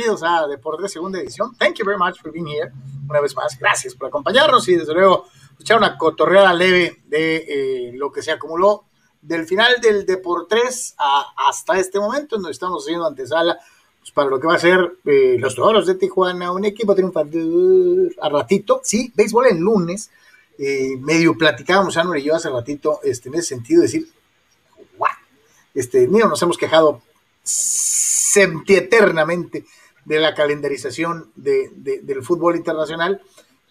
Bienvenidos a Deportes Segunda Edición. Thank you very much for being here. Una vez más, gracias por acompañarnos y desde luego echar una cotorreada leve de eh, lo que se acumuló del final del Deportes hasta este momento, donde estamos haciendo antesala pues, para lo que va a ser eh, los Toros de Tijuana, un equipo triunfador a ratito. Sí, béisbol en lunes. Eh, medio platicábamos, Anur y yo hace ratito, este, en ese sentido, decir? Este, mira, nos hemos quejado sempiternamente de la calendarización de, del fútbol internacional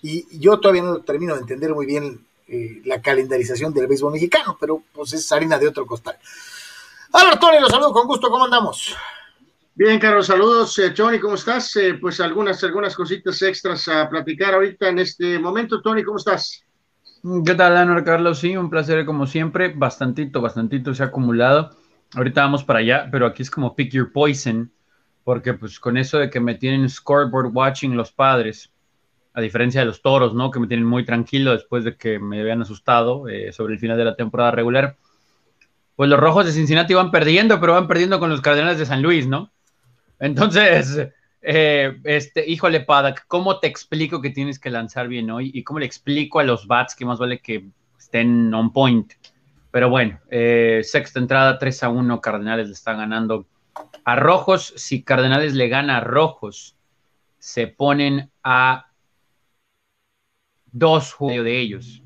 y yo todavía no termino de entender muy bien eh, la calendarización del béisbol mexicano, pero pues es harina de otro costal. Hola, Tony, los saludo con gusto, ¿cómo andamos? Bien, Carlos, saludos. Eh, Tony, ¿cómo estás? Eh, pues algunas, algunas cositas extras a platicar ahorita en este momento. Tony, ¿cómo estás? ¿Qué tal, Ana Carlos? Sí, un placer como siempre. Bastantito, bastantito se ha acumulado. Ahorita vamos para allá, pero aquí es como pick your poison, porque pues con eso de que me tienen scoreboard watching los padres, a diferencia de los toros, ¿no? Que me tienen muy tranquilo después de que me habían asustado eh, sobre el final de la temporada regular. Pues los rojos de Cincinnati van perdiendo, pero van perdiendo con los Cardenales de San Luis, ¿no? Entonces, eh, este, híjole, Padak, ¿cómo te explico que tienes que lanzar bien hoy? ¿Y cómo le explico a los bats que más vale que estén on point? Pero bueno, eh, sexta entrada, 3 a 1, Cardenales le están ganando a Rojos. Si Cardenales le gana a Rojos, se ponen a dos juegos de ellos.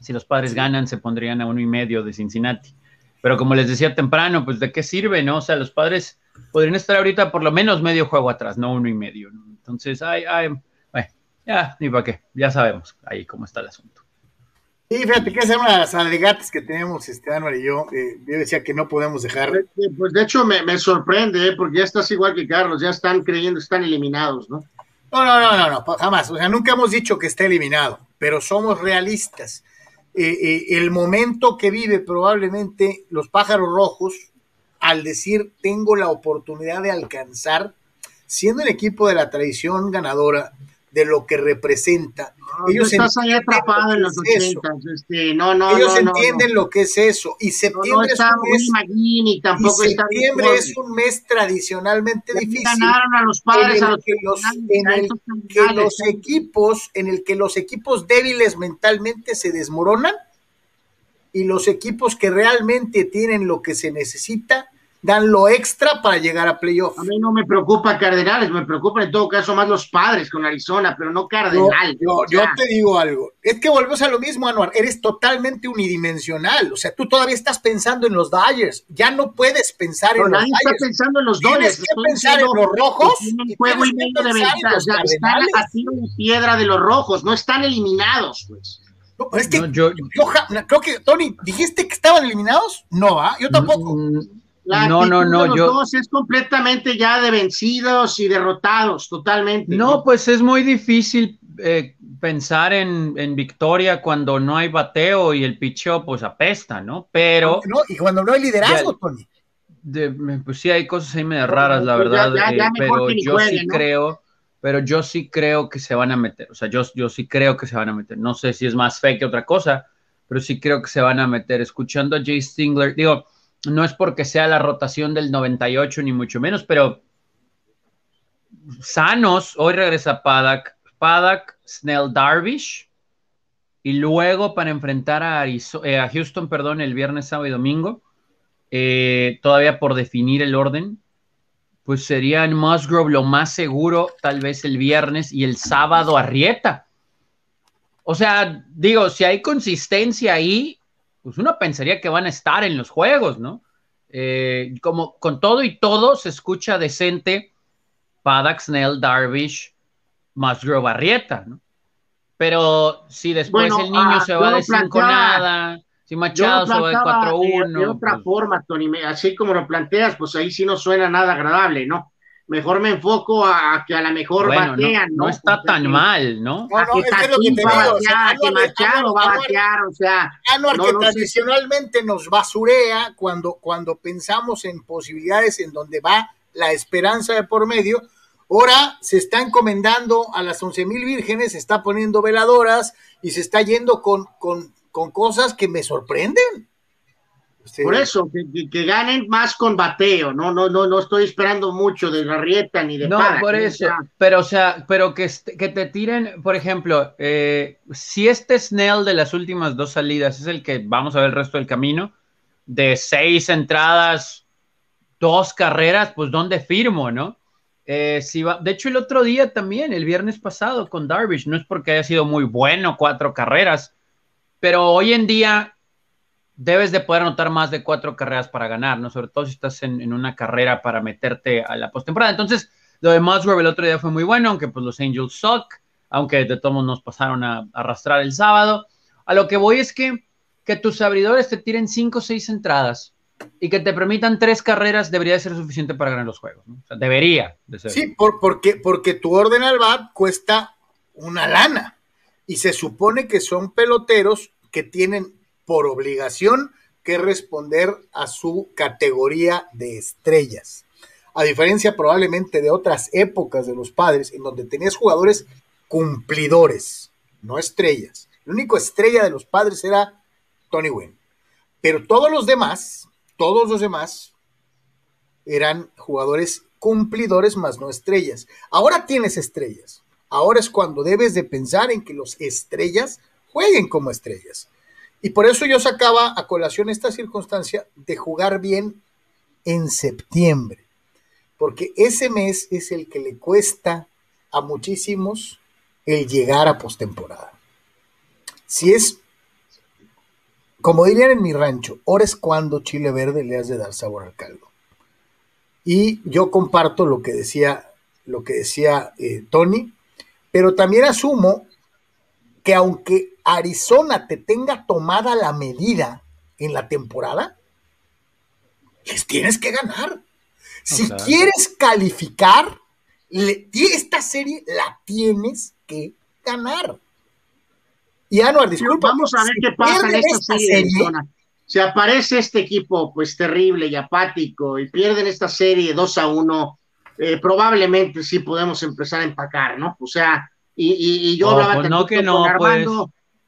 Si los padres ganan, se pondrían a uno y medio de Cincinnati. Pero como les decía temprano, pues de qué sirve, ¿no? O sea, los padres podrían estar ahorita por lo menos medio juego atrás, no uno y medio. Entonces, ay, ay, bueno, ya, ni para qué, ya sabemos ahí cómo está el asunto. Sí, fíjate que es una de las alegatas que tenemos este y yo. Eh, yo decía que no podemos dejar. Pues de hecho me, sorprende, ¿eh? porque ya estás igual que Carlos, ya están creyendo, están eliminados, ¿no? No, no, no, no, no, jamás. O sea, nunca hemos dicho que esté eliminado, pero somos realistas. Eh, el momento que vive probablemente los pájaros rojos, al decir tengo la oportunidad de alcanzar, siendo el equipo de la tradición ganadora, de lo que representa. ellos estás ahí atrapado en los 80. Este, no, no, ellos entienden lo que es eso. Y septiembre es un mes, tampoco septiembre es un mes tradicionalmente difícil. Ganaron a los padres en el que, los, en el que los equipos, en el que los equipos débiles mentalmente se desmoronan y los equipos que realmente tienen lo que se necesita dan lo extra para llegar a playoff. A mí no me preocupa Cardenales, me preocupan en todo caso más los padres con Arizona, pero no Cardenal. yo te digo algo, es que volvemos a lo mismo, Anuar, eres totalmente unidimensional, o sea, tú todavía estás pensando en los Dodgers, ya no puedes pensar en los Dodgers. está pensando en los Dodgers. Tienes que pensar en los rojos. Y juego y medio de ventaja, o sea, están a tiro piedra de los rojos, no están eliminados, pues. No, es que yo, creo que, Tony, ¿dijiste que estaban eliminados? No, ¿ah? Yo tampoco. Mm, no, no, no, los yo... dos es completamente ya de vencidos y derrotados, totalmente. No, pues es muy difícil eh, pensar en, victoria cuando no hay bateo y el picheo pues apesta, ¿no? Pero... No, y cuando no hay liderazgo, Tony. pues sí, hay cosas ahí medio raras, la verdad, eh, pero yo sí creo, pero yo sí creo que se van a meter, o sea, yo, yo sí creo que se van a meter, no sé si es más fe que otra cosa, pero sí creo que se van a meter. Escuchando a Jay Stingler, digo, no es porque sea la rotación del 98 ni mucho menos, pero sanos, hoy regresa Padak, Padak, Snell Darvish, y luego para enfrentar a, eh, a Houston, perdón, el viernes, sábado y domingo, eh, todavía por definir el orden, pues serían Musgrove lo más seguro, tal vez el viernes y el sábado Arrieta. O sea, digo, si hay consistencia ahí, pues uno pensaría que van a estar en los juegos, ¿no? Eh, como con todo y todo se escucha decente Paddock, Snell, Darvish, Musgrove, Barrieta, ¿no? Pero si después el niño ah, se va de 5 nada, si Machado se va de 4-1. De, otra pues forma, Tony, así como lo planteas, pues ahí sí no suena nada agradable, ¿no? Mejor me enfoco a, que a la mejor batean, ¿no? No está tan mal, ¿no? No, no, es, lo que te digo. O sea, que Machado va a batear, o sea. Anuar que tradicionalmente nos basurea cuando, cuando pensamos en posibilidades en donde va la esperanza de por medio. Ahora se está encomendando a las once mil vírgenes, se está poniendo veladoras y se está yendo con, con, con cosas que me sorprenden. Por eso, que, ganen más con bateo, no, no, no, no estoy esperando mucho de la rieta ni de No, por eso, pero o sea, pero que, que te tiren, por ejemplo, eh, si este Snell de las últimas dos salidas es el que vamos a ver el resto del camino, de seis entradas, dos carreras, pues ¿dónde firmo, no? Eh, si va, de hecho, el otro día también, el viernes pasado con Darvish, no es porque haya sido muy bueno cuatro carreras, pero hoy en día debes de poder anotar más de cuatro carreras para ganar, ¿no? Sobre todo si estás en, una carrera para meterte a la postemporada. Entonces, lo de Musgrove el otro día fue muy bueno, aunque pues los Angels suck, aunque de todos nos pasaron a, arrastrar el sábado. A lo que voy es que, que tus abridores te tiren cinco o seis entradas y que te permitan tres carreras debería ser suficiente para ganar los juegos. ¿no? O sea, debería de ser. Sí, por, porque, porque tu orden al BAT cuesta una lana y se supone que son peloteros que tienen por obligación que responder a su categoría de estrellas. A diferencia probablemente de otras épocas de los padres, en donde tenías jugadores cumplidores, no estrellas. El único estrella de los padres era Tony Wynn. Pero todos los demás, todos los demás eran jugadores cumplidores más no estrellas. Ahora tienes estrellas. Ahora es cuando debes de pensar en que los estrellas jueguen como estrellas. Y por eso yo sacaba a colación esta circunstancia de jugar bien en septiembre, porque ese mes es el que le cuesta a muchísimos el llegar a postemporada. Si es, como dirían en mi rancho, ahora es cuando chile verde le has de dar sabor al caldo. Y yo comparto lo que decía, lo que decía eh, Tony, pero también asumo que aunque Arizona te tenga tomada la medida en la temporada, les tienes que ganar. Si quieres calificar, esta serie la tienes que ganar. Y Anuar, disculpa. Vamos a ver qué pasa en esta, serie. Si aparece este equipo pues terrible y apático y pierden esta serie 2 a 1, eh, probablemente sí podemos empezar a empacar, ¿no? O sea, y, yo hablaba pues no que no, pues.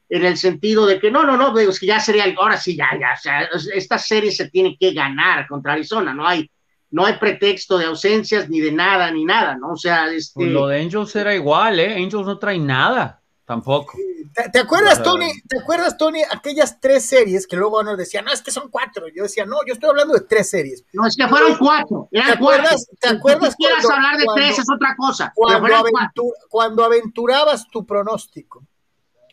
En el sentido de que no, no, no, es que ya sería, ahora sí, ya, ya, o sea, esta serie se tiene que ganar contra Arizona, no hay, no hay pretexto de ausencias ni de nada, ni nada, ¿no? O sea, este... Pues lo de Angels era igual, ¿eh? Angels no trae nada. Tampoco. ¿Te, acuerdas, Tony? ¿Te acuerdas, Tony, aquellas tres series que luego nos decían, no, es que son cuatro? Yo decía, no, yo estoy hablando de tres series. No, es que fueron cuatro. ¿Te acuerdas? ¿Te acuerdas? Si quieras hablar de tres es otra cosa. Cuando, aventurabas tu pronóstico.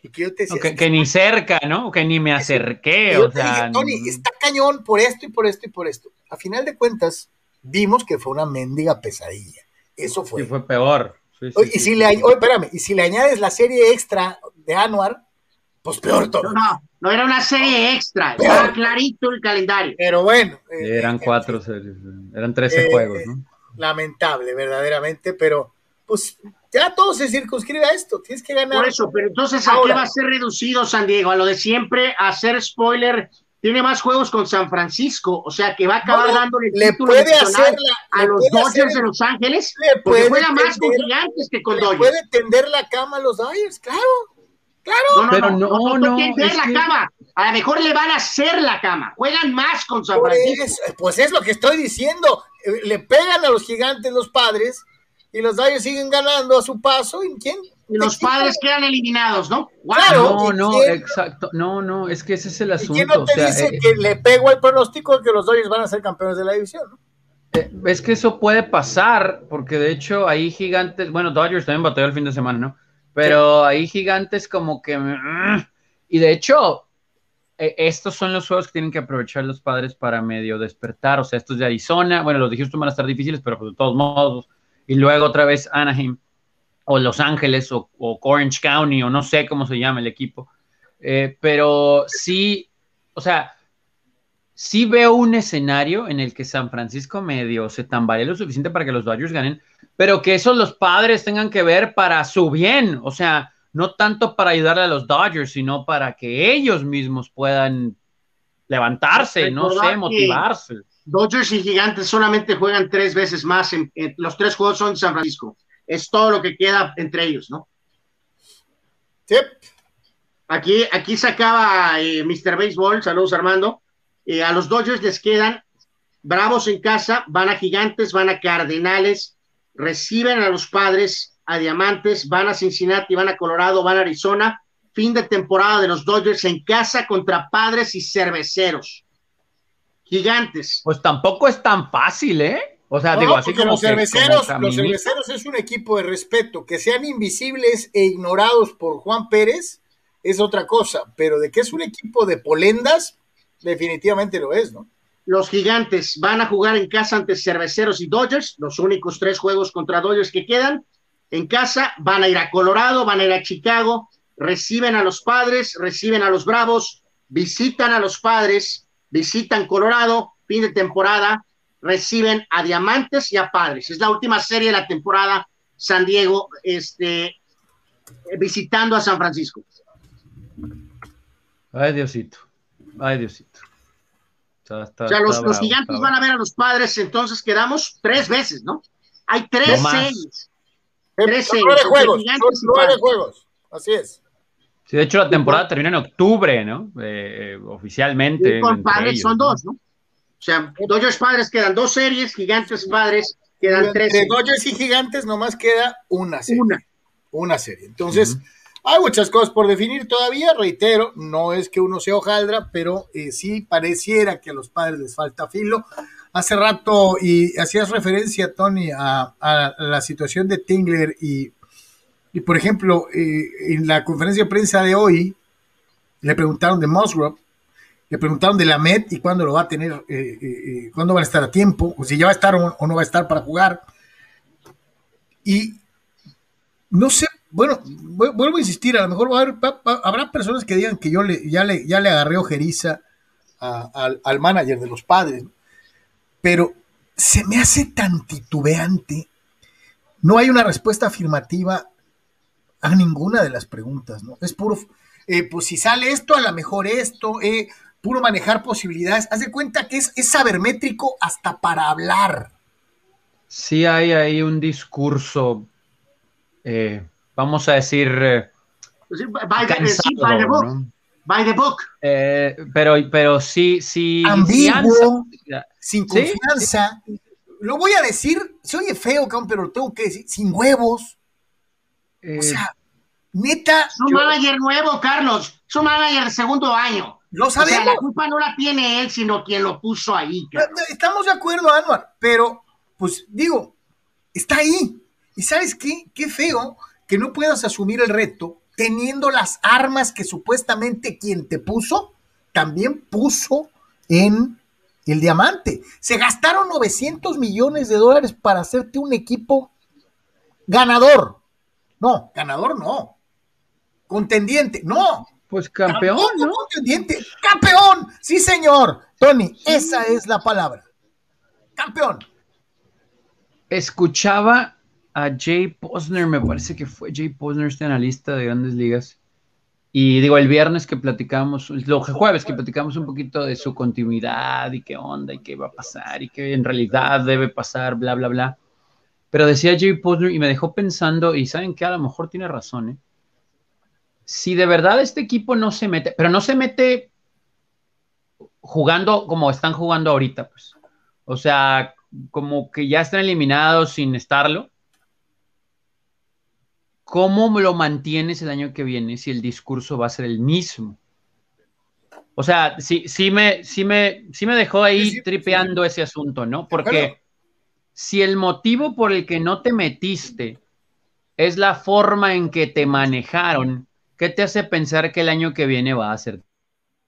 Y que, yo te decía, que, ni cerca, ¿no? Que ni me acerqué. O sea, Tony, está cañón por esto y por esto y por esto. A final de cuentas, vimos que fue una mendiga pesadilla. Eso fue. Y fue peor y, si le, espérame, y si le añades la serie extra de Anuar, pues peor todo. No, no, era una serie extra, era clarito el calendario. Pero bueno. Eh, eran cuatro series, eran trece eh, juegos, ¿no? Lamentable, verdaderamente, pero pues ya todo se circunscribe a esto, tienes que ganar. Por eso, pero entonces, ¿a qué va a ser reducido San Diego? A lo de siempre, a hacer spoiler tiene más juegos con San Francisco, o sea que va a acabar dándole le título puede hacer a los Dodgers de Los Ángeles, porque juega más con gigantes que con le Dodgers. Puede tender la cama a los Dodgers, claro, claro. No, no, pero no, no, no, tender la cama, a lo mejor le van a hacer la cama, juegan más con San Francisco. pues es lo que estoy diciendo, eh, le pegan a los gigantes los padres y los Dodgers siguen ganando a su paso, ¿y quién? y los padres quedan eliminados, ¿no? Claro, no, no, exacto. No, no, es que ese es el asunto. ¿Y quién no te dice eh, que le pego el pronóstico de que los Dodgers van a ser campeones de la división, ¿no? Eh, es que eso puede pasar, porque de hecho ahí gigantes, bueno, Dodgers también batalló el fin de semana, ¿no? Pero ahí gigantes como que... Y de hecho, eh, estos son los juegos que tienen que aprovechar los padres para medio despertar. O sea, estos de Arizona, bueno, los de Houston van a estar difíciles, pero pues de todos modos. Y luego otra vez Anaheim o Los Ángeles o, Orange County o no sé cómo se llama el equipo. Eh, pero sí, o sea, sí veo un escenario en el que San Francisco medio se tambalee lo suficiente para que los Dodgers ganen, pero que eso los padres tengan que ver para su bien, o sea, no tanto para ayudarle a los Dodgers, sino para que ellos mismos puedan levantarse, no sé, motivarse. Dodgers y Gigantes solamente juegan tres veces más, en, los tres juegos son en San Francisco es todo lo que queda entre ellos, ¿no? Sí. Aquí, aquí sacaba eh, Mr. Baseball, saludos Armando, Eh, a los Dodgers les quedan Bravos en casa, van a Gigantes, van a Cardenales, reciben a los Padres, a Diamantes, van a Cincinnati, van a Colorado, van a Arizona. Fin de temporada de los Dodgers en casa contra Padres y Cerveceros. Gigantes. Pues tampoco es tan fácil, ¿eh? O sea, digo, así como los cerveceros, los cerveceros es un equipo de respeto, que sean invisibles e ignorados por Juan Pérez es otra cosa, pero de que es un equipo de polendas, definitivamente lo es, ¿no? Los gigantes van a jugar en casa ante cerveceros y Dodgers, los únicos tres juegos contra Dodgers que quedan. En casa van a ir a Colorado, van a ir a Chicago, reciben a los padres, reciben a los bravos, visitan a los padres, visitan Colorado, fin de temporada, reciben a Diamantes y a Padres. Es la última serie de la temporada San Diego, este, visitando a San Francisco. Ay, Diosito. Ay, Diosito. o sea, los, gigantes van a ver a los padres, entonces quedamos tres veces, ¿no? Hay tres series. Tres series. Nueve juegos. nueve juegos. Así es. Sí, de hecho la temporada termina en octubre, ¿no? Eh, oficialmente. Y con padres son dos, ¿no? O sea, Dodgers padres quedan dos series, gigantes padres quedan tres. De Dodgers y gigantes nomás queda una serie. Una. Una serie. Entonces, hay muchas cosas por definir todavía, reitero, no es que uno sea hojaldra, pero eh, sí pareciera que a los padres les falta filo. Hace rato, y hacías referencia, Tony, a, la situación de Tingler y, y por ejemplo, eh, en la conferencia de prensa de hoy, le preguntaron de Musgrove, le preguntaron de la Met y cuándo lo va a tener, eh, cuándo va a estar a tiempo, o si ya va a estar o, no va a estar para jugar. Y no sé bueno, vuelvo a insistir, a lo mejor habrá personas que digan que yo le, ya, le, ya le agarré ojeriza al, manager de los padres, pero se me hace tan titubeante. No hay una respuesta afirmativa a ninguna de las preguntas, ¿no? Es puro, eh, pues si sale esto, a lo mejor esto, eh, puro manejar posibilidades. Haz de cuenta que es, es sabermétrico hasta para hablar. Sí hay ahí un discurso eh, vamos a decir, eh, pues by, the, book. By the book. Eh, pero, pero sí, sí. Ambiguo, sin confianza. Lo voy a decir, se oye feo, pero tengo que decir, sin huevos. O eh, sea, neta. Es un manager nuevo, Carlos. Es un manager de segundo año. Lo sabemos. O sea, la culpa no la tiene él, sino quien lo puso ahí. Estamos de acuerdo, Anuar, pero, pues digo, está ahí. ¿Y sabes qué? Qué feo que no puedas asumir el reto teniendo las armas que supuestamente quien te puso también puso en el diamante. Se gastaron 900 millones de dólares para hacerte un equipo ganador. No, ganador no. Contendiente, no. Pues campeón, ¿no? Contendiente, campeón. Sí, señor. Tony, esa es la palabra. Campeón. Escuchaba a Jay Posner, me parece que fue Jay Posner este analista de grandes ligas. Y digo, el viernes que platicamos, el jueves que platicamos un poquito de su continuidad y qué onda y qué va a pasar y qué en realidad debe pasar, bla, bla, bla. Pero decía Jay Posner y me dejó pensando, y saben que a lo mejor tiene razón, ¿eh? Si de verdad este equipo no se mete, pero no se mete jugando como están jugando ahorita, pues. O sea, como que ya están eliminados sin estarlo ¿cómo lo mantienes el año que viene si el discurso va a ser el mismo? O sea, sí, sí, me, sí, me, sí me dejó ahí tripeando ese asunto, ¿no? Porque si el motivo por el que no te metiste es la forma en que te manejaron, ¿qué te hace pensar que el año que viene va a ser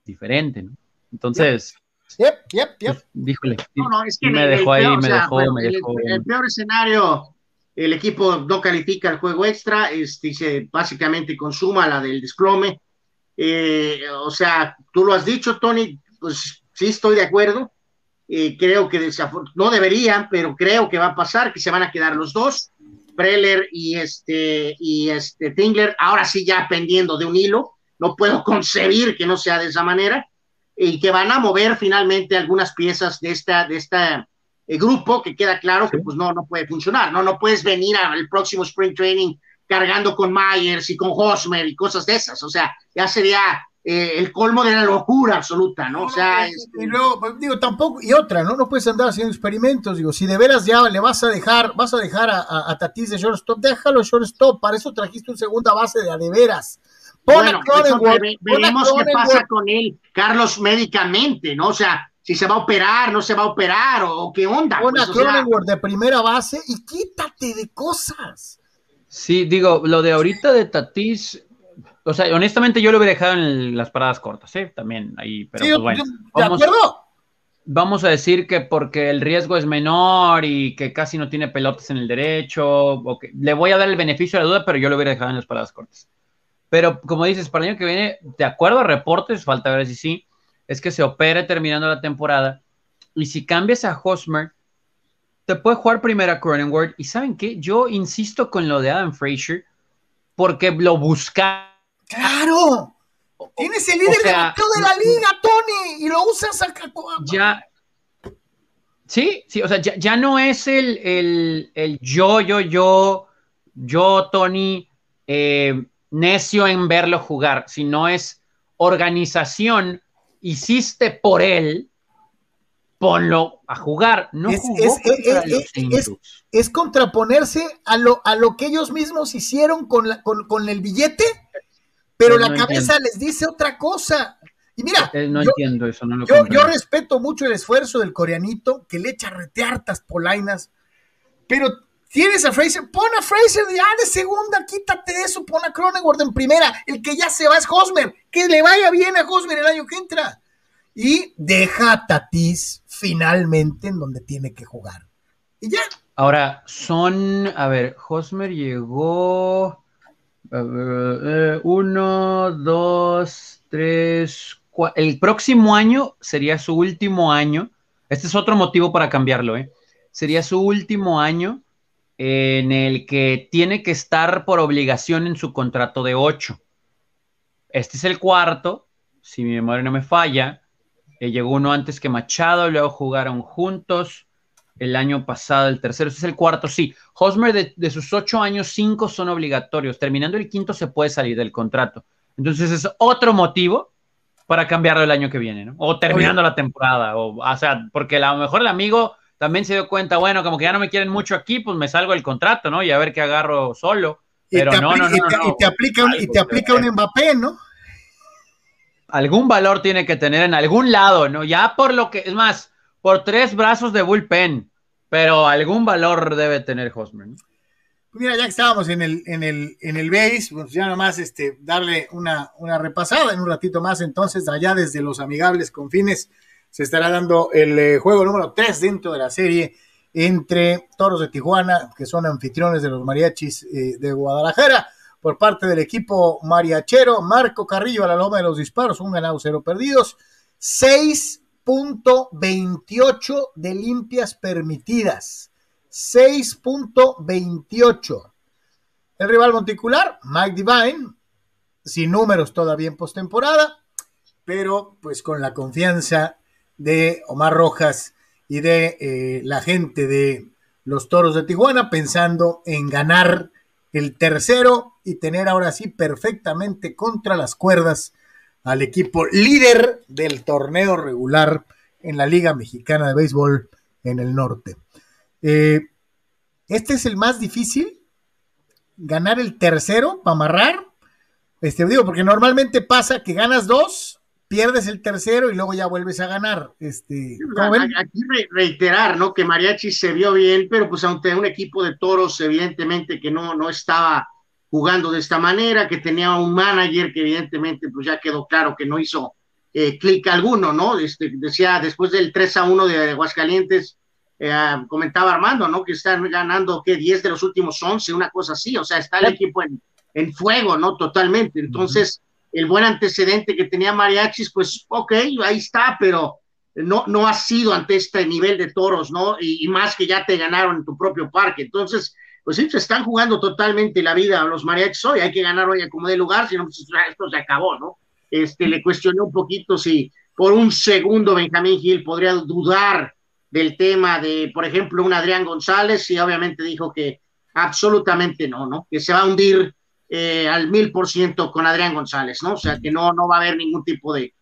diferente, ¿no? Entonces... Yep, yep, yep. Díjole. No, no, es que me dejó ahí, me dejó, me dejó. el peor escenario el equipo no califica el juego extra, este, se básicamente consuma la del desplome. Eh, o sea, tú lo has dicho, Tony, pues sí estoy de acuerdo. Eh, creo que no deberían, pero creo que va a pasar, que se van a quedar los dos, Preller y este, y este Tingler, ahora sí ya pendiendo de un hilo, no puedo concebir que no sea de esa manera, y que van a mover finalmente algunas piezas de esta, de esta el grupo que queda claro que pues no, no puede funcionar, ¿no? No puedes venir al próximo Spring Training cargando con Myers y con Hosmer y cosas de esas, o sea, ya sería eh, el colmo de la locura absoluta, ¿no? O sea, este y luego, pues, digo, tampoco, y otra, ¿no? No puedes andar haciendo experimentos, digo, si de veras ya le vas a dejar, vas a dejar a, a, Tatis de shortstop, déjalo shortstop, para eso trajiste un segunda base de a de veras. bueno, veremos qué pasa con él, Carlos, médicamente, ¿no? O sea, si se va a operar, no se va a operar, o, qué onda. Pon pues, a de primera base y quítate de cosas. Sí, digo, lo de ahorita de Tatis, o sea, honestamente yo lo hubiera dejado en las paradas cortas, ¿eh? También ahí, pero pues bueno. vamos, Vamos a decir que porque el riesgo es menor y que casi no tiene pelotas en el derecho, le voy a dar el beneficio de la duda, pero yo lo hubiera dejado en las paradas cortas. Pero como dices, para el año que viene, de acuerdo a reportes, falta ver si sí, es que se opere terminando la temporada. Y si cambias a Hosmer, te puede jugar primero a Cronenworth. Y ¿saben qué? Yo insisto con lo de Adam Frazier porque lo busca ¡Claro! Tienes el líder de de la liga, Tony, y lo usas acá. Ya. Sí, sí, o sea, ya, no es el, el, yo, yo, yo, yo, Tony, eh, necio en verlo jugar, sino es organización, hiciste por él, ponlo a jugar. No es, es, es, contraponerse a lo, a lo que ellos mismos hicieron con, la, con, con el billete pero la cabeza les dice otra cosa. Y mira, no entiendo eso, no lo yo, yo, respeto mucho el esfuerzo del coreanito que le echa reteartas polainas, pero tienes a Fraser, pon a Fraser ya de segunda, quítate de eso, pon a Cronenworth en primera, el que ya se va es Hosmer, que le vaya bien a Hosmer el año que entra. Y deja a Tatis finalmente en donde tiene que jugar. Y ya. Ahora, son, a ver, Hosmer llegó eh, uno, dos, tres, cuatro. El próximo año sería su último año. Este es otro motivo para cambiarlo, ¿eh? Sería su último año en el que tiene que estar por obligación en su contrato de ocho. Este es el cuarto, si mi memoria no me falla. Eh, llegó uno antes que Machado, luego jugaron juntos el año pasado, el tercero, este es el cuarto, sí. Hosmer, de, sus ocho años, cinco son obligatorios. Terminando el quinto se puede salir del contrato. Entonces es otro motivo para cambiarlo el año que viene, ¿no? O terminando la temporada, o, o sea, porque a lo mejor el amigo también se dio cuenta, bueno, como que ya no me quieren mucho aquí, pues me salgo del contrato, ¿no? Y a ver qué agarro solo. Pero no, no, no, y te, aplica, un, y te aplica un Mbappé, ¿no? Algún valor tiene que tener en algún lado, ¿no? Ya por lo que, es más, por tres brazos de bullpen, pero algún valor debe tener Hosmer. Pues mira, ya que estábamos en el, en el, en el base, pues ya nomás este, darle una, una repasada en un ratito más. Entonces, allá desde los amigables confines se estará dando el eh, juego número 3 dentro de la serie entre Toros de Tijuana, que son anfitriones de los mariachis eh, de Guadalajara, por parte del equipo mariachero, Marco Carrillo a la loma de los disparos, un ganado, cero perdidos, seis .28 de limpias permitidas. 6.28. El rival monticular, Mike Divine, sin números todavía en postemporada, pero pues con la confianza de Omar Rojas y de eh, la gente de los Toros de Tijuana, pensando en ganar el tercero y tener ahora sí perfectamente contra las cuerdas al equipo líder del torneo regular en la Liga Mexicana de Béisbol en el norte. Eh, este es el más difícil, ganar el tercero para amarrar. Este, digo, porque normalmente pasa que ganas dos, pierdes el tercero y luego ya vuelves a ganar. Este, aquí reiterar, ¿no? Que Mariachi se vio bien, pero pues aunque un equipo de toros, evidentemente que no, no estaba jugando de esta manera, que tenía un manager que evidentemente pues ya quedó claro que no hizo eh, clic alguno, ¿no? Este, decía, después del 3 a 1 de Aguascalientes, eh, comentaba Armando, ¿no? Que están ganando, ¿qué? 10 de los últimos 11, una cosa así, o sea, está el equipo en, en fuego, ¿no? Totalmente. Entonces, el buen antecedente que tenía Mariachis, pues, ok, ahí está, pero no, no ha sido ante este nivel de toros, ¿no? Y, y más que ya te ganaron en tu propio parque. Entonces, pues sí, se están jugando totalmente la vida a los mariachis hoy, hay que ganar hoy a como de lugar, si no, pues esto se acabó, ¿no? Este, le cuestioné un poquito si por un segundo Benjamín Gil podría dudar del tema de, por ejemplo, un Adrián González, y obviamente dijo que absolutamente no, ¿no? Que se va a hundir eh, al mil por ciento con Adrián González, ¿no? O sea que no, no va a haber ningún tipo de,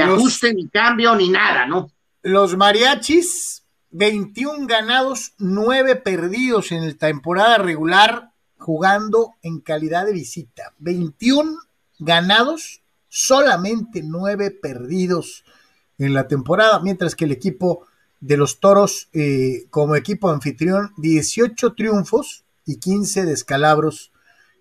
ajuste, ni cambio, ni nada, ¿no? Los mariachis, 21 ganados, 9 perdidos en la temporada regular, jugando en calidad de visita. 21 ganados, solamente 9 perdidos en la temporada, mientras que el equipo de los Toros, eh, como equipo anfitrión, 18 triunfos y 15 descalabros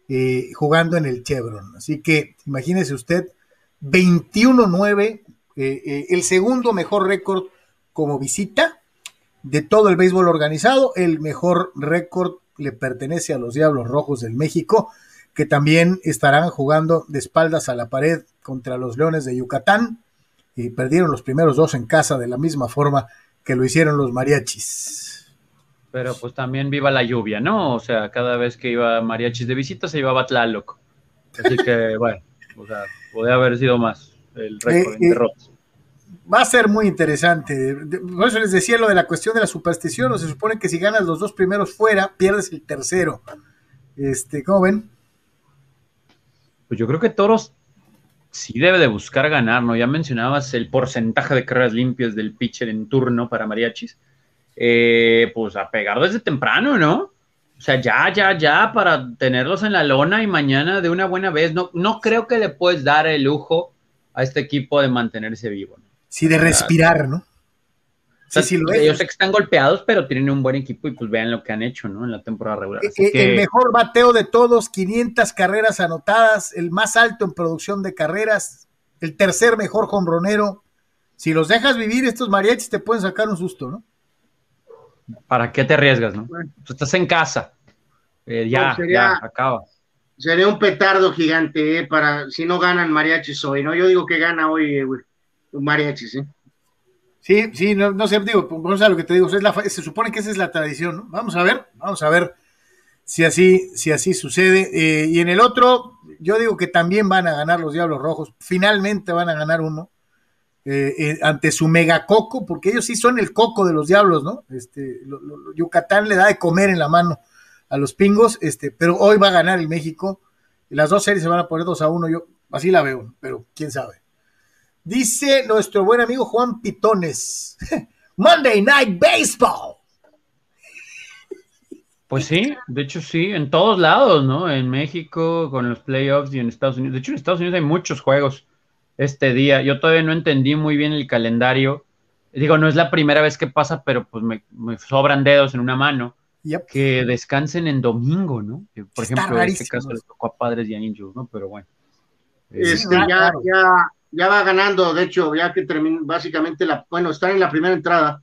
eh, jugando en el Chevron. Así que imagínese usted, 21-9, eh, el segundo mejor récord como visita de todo el béisbol organizado. El mejor récord le pertenece a los Diablos Rojos del México, que también estarán jugando de espaldas a la pared contra los Leones de Yucatán. Y perdieron los primeros dos en casa de la misma forma que lo hicieron los mariachis. Pero pues también viva la lluvia, ¿no? O sea, cada vez que iba mariachis de visita se llevaba Tlaloc. Así que, bueno, o sea, podría haber sido más el récord eh, de derrotas. Va a ser muy interesante. Por eso les decía lo de la cuestión de la superstición. se supone que si ganas los dos primeros fuera, pierdes el tercero. Este, ¿Cómo ven? Pues yo creo que Toros sí debe de buscar ganar, ¿no? Ya mencionabas el porcentaje de carreras limpias del pitcher en turno para mariachis. Eh, pues a pegar desde temprano, ¿no? O sea, ya, ya, ya, para tenerlos en la lona y mañana de una buena vez. No, no creo que le puedes dar el lujo a este equipo de mantenerse vivo. ¿no? Sí, de respirar, ¿no? Sí, sí, lo ellos sé que están golpeados, pero tienen un buen equipo y pues vean lo que han hecho, ¿no? En la temporada regular. Eh, el mejor bateo de todos, 500 carreras anotadas, el más alto en producción de carreras, el tercer mejor hombronero. Si los dejas vivir, estos mariachis te pueden sacar un susto, ¿no? ¿Para qué te arriesgas, no? Tú estás en casa. Eh, ya, ya, acaba. Sería un petardo gigante, ¿eh? Para si no ganan mariachis hoy, ¿no? Yo digo que gana hoy, eh, ¿eh? Sí, sí, no, no sé, digo, vamos a lo que te digo, se supone que esa es la tradición, ¿no? Vamos a ver, vamos a ver si así, si así sucede. Eh, y en el otro, yo digo que también van a ganar los Diablos Rojos, finalmente van a ganar uno eh, eh, ante su mega coco, porque ellos sí son el coco de los Diablos, ¿no? Este, Yucatán le da de comer en la mano a los pingos, este, pero hoy va a ganar el México. Las dos series se van a poner dos a uno, yo así la veo, pero quién sabe. Dice nuestro buen amigo Juan Pitones. Monday Night Baseball. Pues sí, de hecho sí, en todos lados, ¿no? En México, con los playoffs y en Estados Unidos. De hecho, en Estados Unidos hay muchos juegos este día. Yo todavía no entendí muy bien el calendario. Digo, no es la primera vez que pasa, pero pues me, sobran dedos en una mano. Que descansen en domingo, ¿no? Por ejemplo, en este caso les tocó a padres y a niños, ¿no? Pero bueno. Este, ya, ya, ya va ganando, de hecho, ya que termina, básicamente, la, bueno, están en la primera entrada,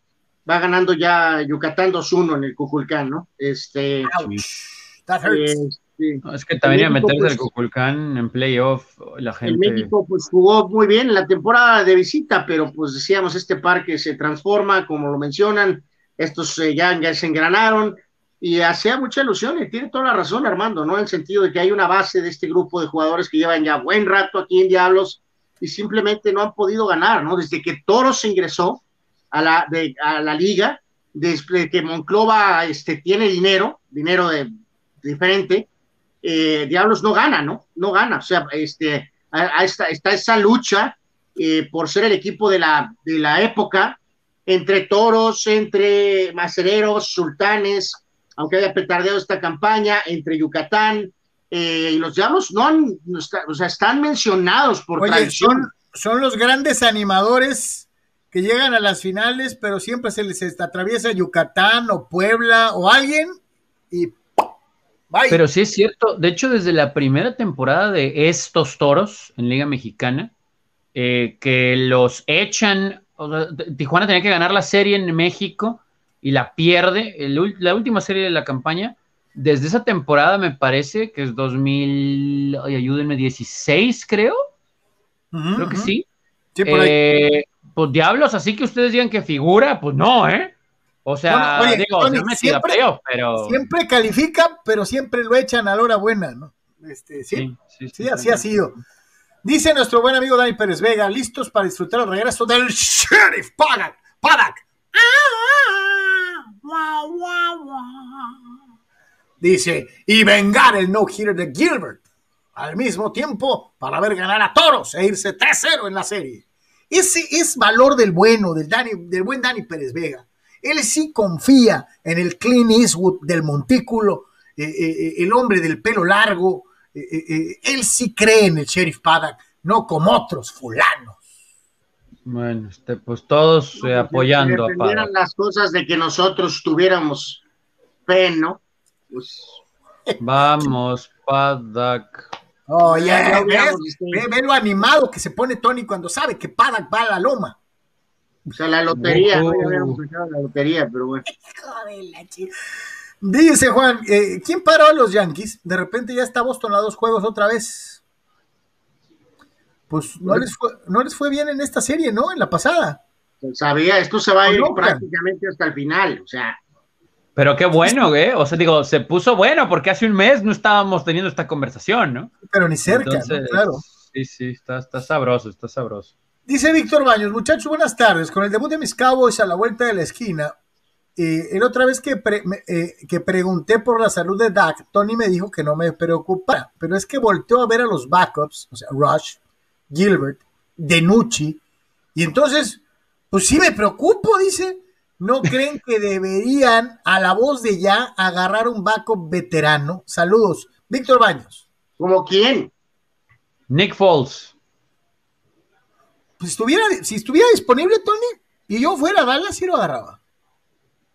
va ganando ya Yucatán 2-1 en el Cuculcán, ¿no? Este. Eh, es que también a meterse el pues, Cuculcán en playoff, la gente. El México, pues jugó muy bien en la temporada de visita, pero pues decíamos, este parque se transforma, como lo mencionan, estos eh, ya, ya se engranaron y hacía mucha ilusión, y tiene toda la razón, Armando, ¿no? En el sentido de que hay una base de este grupo de jugadores que llevan ya buen rato aquí en Diablos y simplemente no han podido ganar, ¿no? Desde que Toros se ingresó a la, de, a la liga, desde que Monclova este, tiene dinero, dinero de, diferente, eh, Diablos no gana, ¿no? No gana, o sea, este, está, está esa lucha eh, por ser el equipo de la, de la época, entre toros, entre macereros, sultanes, aunque haya petardeado esta campaña, entre Yucatán, eh, y los Diablos no han, o sea, están mencionados por Oye, Son, son los grandes animadores que llegan a las finales, pero siempre se les atraviesa Yucatán o Puebla o alguien y bye. Pero sí es cierto, de hecho desde la primera temporada de estos toros en Liga Mexicana, eh, que los echan, Tijuana tenía que ganar la serie en México y la pierde, la última serie de la campaña, desde esa temporada me parece que es 2000, ay, ayúdenme, 16 creo. creo que sí. sí por. Eh, pues diablos, así que ustedes digan que figura, pues no, ¿eh? O sea, digo, siempre, pero... siempre califica, pero siempre lo echan a la hora buena, ¿no? Este, sí, sí, sí, así ha sido. Dice nuestro buen amigo Dani Pérez Vega, listos para disfrutar el regreso del Sheriff Paddock. Paddock. Ah, ah, ah, Dice, y vengar el no-hitter de Gilbert. al mismo tiempo para ver ganar a Toros e irse 3-0 en la serie. Ese es valor del bueno, del, del buen Dani Pérez Vega. Él sí confía en el Clint Eastwood del montículo, eh, eh, eh, el hombre del pelo largo. él sí cree en el Sheriff Paddock, no como otros fulanos. Bueno, este, pues todos pues, apoyando si a las cosas de que nosotros tuviéramos fe, ¿no? Pues... Vamos, Paddock. Oh, ya, ve, lo animado que se pone Tony cuando sabe que Paddock va a la loma. O sea, la lotería, no la lotería, pero bueno. Dice Juan, eh, ¿quién paró a los Yankees? De repente ya está Boston a dos juegos otra vez. Pues no les fue, no les fue bien en esta serie, ¿no? En la pasada. Sabía, esto se va a ir prácticamente hasta el final, o sea. Pero qué bueno, ¿eh? O sea, digo, se puso bueno porque hace un mes no estábamos teniendo esta conversación, ¿no? Pero ni cerca, claro. Sí, sí, está, está sabroso, está sabroso. Dice Víctor Baños, muchachos, buenas tardes. Con el debut de mis Cowboys a la vuelta de la esquina, eh, el otra vez que, eh, que pregunté por la salud de Dak, Tony me dijo que no me preocupara, pero es que volteó a ver a los backups, o sea, Rush, Gilbert, Denucci, y entonces, pues sí me preocupo, dice. ¿No creen que deberían, a la voz de ya, agarrar un backup veterano? Saludos. Víctor Baños. ¿Como quién? Nick Foles. Pues estuviera, si estuviera disponible, Tony, y yo fuera a Dallas, sí lo agarraba.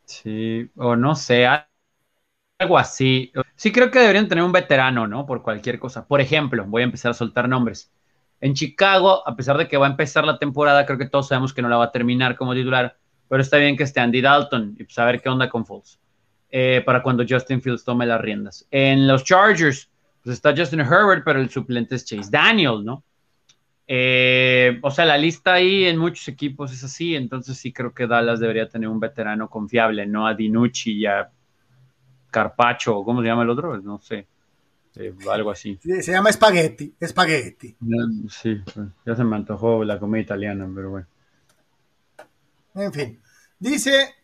Sí, o no sé, algo así. Sí creo que deberían tener un veterano, ¿no? Por cualquier cosa. Por ejemplo, voy a empezar a soltar nombres. En Chicago, a pesar de que va a empezar la temporada, creo que todos sabemos que no la va a terminar como titular pero está bien que esté Andy Dalton y pues a ver qué onda con Foles eh, para cuando Justin Fields tome las riendas. En los Chargers, pues está Justin Herbert, pero el suplente es Chase Daniel, ¿no? Eh, o sea, la lista ahí en muchos equipos es así, entonces sí creo que Dallas debería tener un veterano confiable, no a Dinucci y a Carpacho, ¿cómo se llama el otro? No sé, eh, algo así. se llama Spaghetti, Spaghetti. Sí, ya se me antojó la comida italiana, pero bueno. En fin. Dice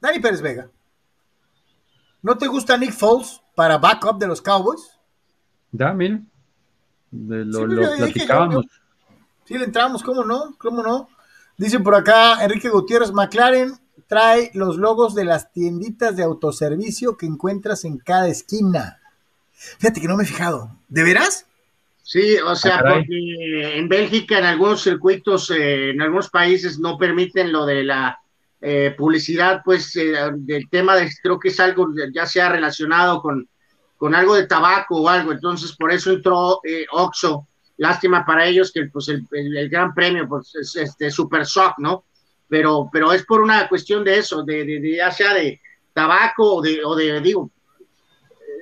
Dani Pérez Vega. ¿No te gusta Nick Foles para backup de los Cowboys? Ya, mira. lo, lo platicábamos. sí, le entramos, ¿cómo no? ¿Cómo no? Dice por acá Enrique Gutiérrez, McLaren trae los logos de las tienditas de autoservicio que encuentras en cada esquina. Fíjate que no me he fijado. ¿De veras? Sí, o sea, ah, porque en Bélgica, en algunos circuitos, eh, en algunos países no permiten lo de la eh, publicidad, pues, eh, del tema de, creo que es algo ya sea relacionado con, con algo de tabaco o algo, entonces por eso entró Oxo, lástima para ellos que pues el, gran premio pues es este Super Shock, ¿no? Pero, pero es por una cuestión de eso, de, de, ya sea de tabaco o de, o de digo,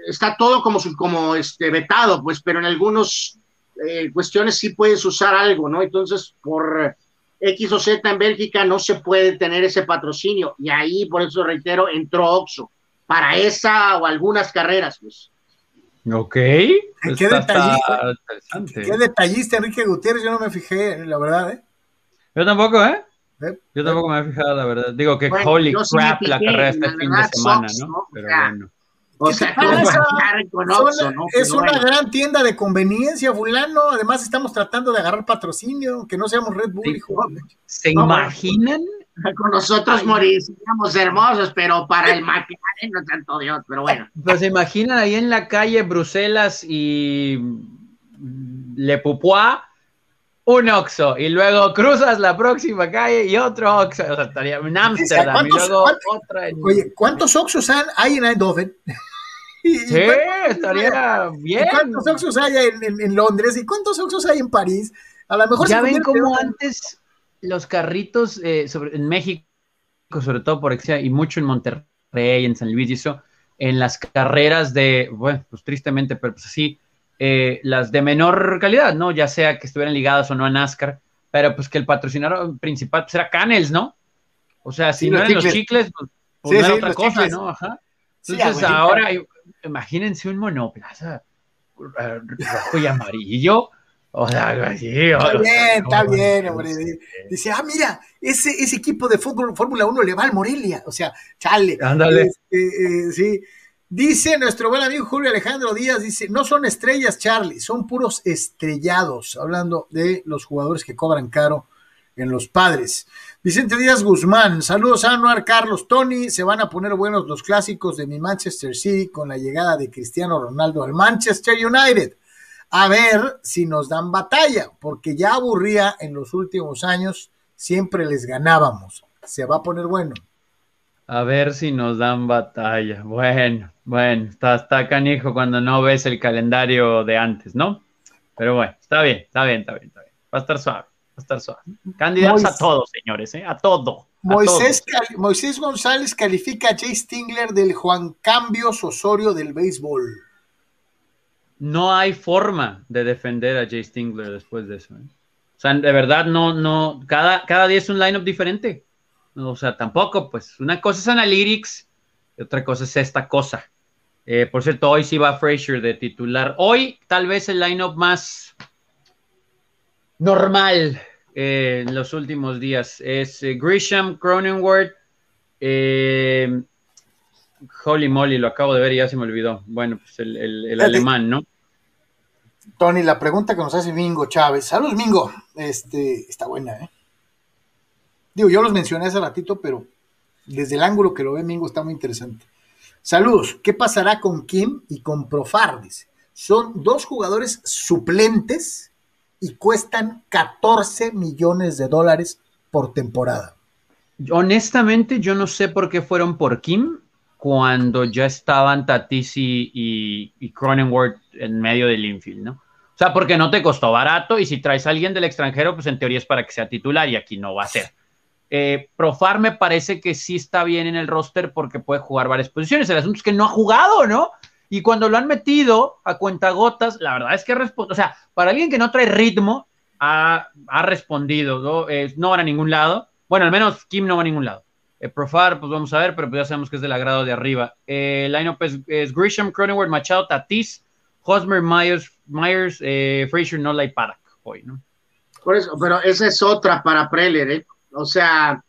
está todo como, como este, vetado, pues, pero en algunas eh, cuestiones sí puedes usar algo, ¿no? Entonces, por X o Z en Bélgica no se puede tener ese patrocinio. Y ahí, por eso reitero, entró Oxo para esa o algunas carreras, pues. Ok. ¿Qué, detallista, ¿Qué detallista, Enrique Gutiérrez? Yo no me fijé, la verdad, ¿eh? Yo tampoco, ¿eh? ¿Eh? Yo tampoco me he fijado, la verdad. Digo que holy crap la carrera este fin de semana, ¿no? Pero bueno. O sea, Es una gran tienda de conveniencia, fulano. Además, estamos tratando de agarrar patrocinio, que no seamos Red Bull. ¿Se imaginan? Con nosotros moriríamos hermosos, pero para el McLaren no tanto Dios, pero bueno. Pues se imaginan ahí en la calle Bruselas y Le Pupois un Oxo y luego cruzas la próxima calle y otro Oxo. O sea, estaría en Amsterdam y luego otra en... Oye, ¿cuántos Oxos hay en Eindhoven? Sí, estaría bien. ¿Cuántos Oxos hay en, Londres? ¿Y cuántos Oxos hay en París? A lo mejor ya ven como antes los carritos eh, sobre, en México, sobre todo por Exia, y mucho en Monterrey, en San Luis y eso, en las carreras de, bueno, pues tristemente, pero pues así, eh, las de menor calidad, ¿no? Ya sea que estuvieran ligadas o no a NASCAR, pero pues que el patrocinador principal pues era Canels, ¿no? O sea, si no eran los chicles, pues, pues no era otra cosa, ¿no? Ajá. Entonces ahora imagínense un monoplaza eh, rojo y amarillo. O sea, así. Está bien, está bien, hombre. Dice, ah, mira, ese, equipo de fútbol Fórmula 1 le va al Morelia. O sea, chale. Ándale. Este, eh, sí. Dice nuestro buen amigo Julio Alejandro Díaz, dice, no son estrellas, Charlie, son puros estrellados, hablando de los jugadores que cobran caro en los padres. Vicente Díaz Guzmán, saludos a Anuar, Carlos, Tony, se van a poner buenos los clásicos de mi Manchester City con la llegada de Cristiano Ronaldo al Manchester United. A ver si nos dan batalla, porque ya aburría en los últimos años, siempre les ganábamos. Se va a poner bueno. A ver si nos dan batalla. Bueno, bueno, está, está canijo cuando no ves el calendario de antes, ¿no? Pero bueno, está bien, está bien, está bien, está bien. Va a estar suave, a estar suave. Candidatos a todos, señores, ¿eh? A todo. Moisés, Moisés González califica a Jay Stingler del Juan Cambios Osorio del béisbol. No hay forma de defender a Jay Stingler después de eso. ¿eh? O sea, de verdad, no, no, cada, cada día es un lineup diferente. O sea, tampoco, pues una cosa es Analytics y otra cosa es esta cosa. Eh, por cierto, hoy sí va Frazier de titular. Hoy tal vez el lineup más normal eh, en los últimos días es eh, Grisham, Cronenworth, Holy moly, lo acabo de ver y ya se me olvidó. Bueno, pues el, alemán, ¿no? Tony, la pregunta que nos hace Mingo Chávez. Saludos, Mingo. Este, está buena, ¿eh? Digo, yo los mencioné hace ratito, pero desde el ángulo que lo ve Mingo está muy interesante. Saludos. ¿Qué pasará con Kim y con Profar? Son dos jugadores suplentes y cuestan 14 millones de dólares por temporada. Honestamente, yo no sé por qué fueron por Kim cuando ya estaban Tatisi y, y Cronenworth en medio del infield, ¿no? O sea, porque no te costó barato y si traes a alguien del extranjero, pues en teoría es para que sea titular y aquí no va a ser. Eh, Profar me parece que sí está bien en el roster porque puede jugar varias posiciones. El asunto es que no ha jugado, ¿no? Y cuando lo han metido a cuentagotas, la verdad es que responde, o sea, para alguien que no trae ritmo, ha, respondido, ¿no? Eh, no va a ningún lado. Bueno, al menos Kim no va a ningún lado. Eh, Profar, pues vamos a ver, pero pues ya sabemos que es del agrado de arriba. el lineup es, Grisham, Cronenworth, Machado, Tatis, Hosmer, Myers, Myers Frazier, Nola y Parak hoy, ¿no? Por eso, pero esa es otra para Preller, ¿eh? O sea,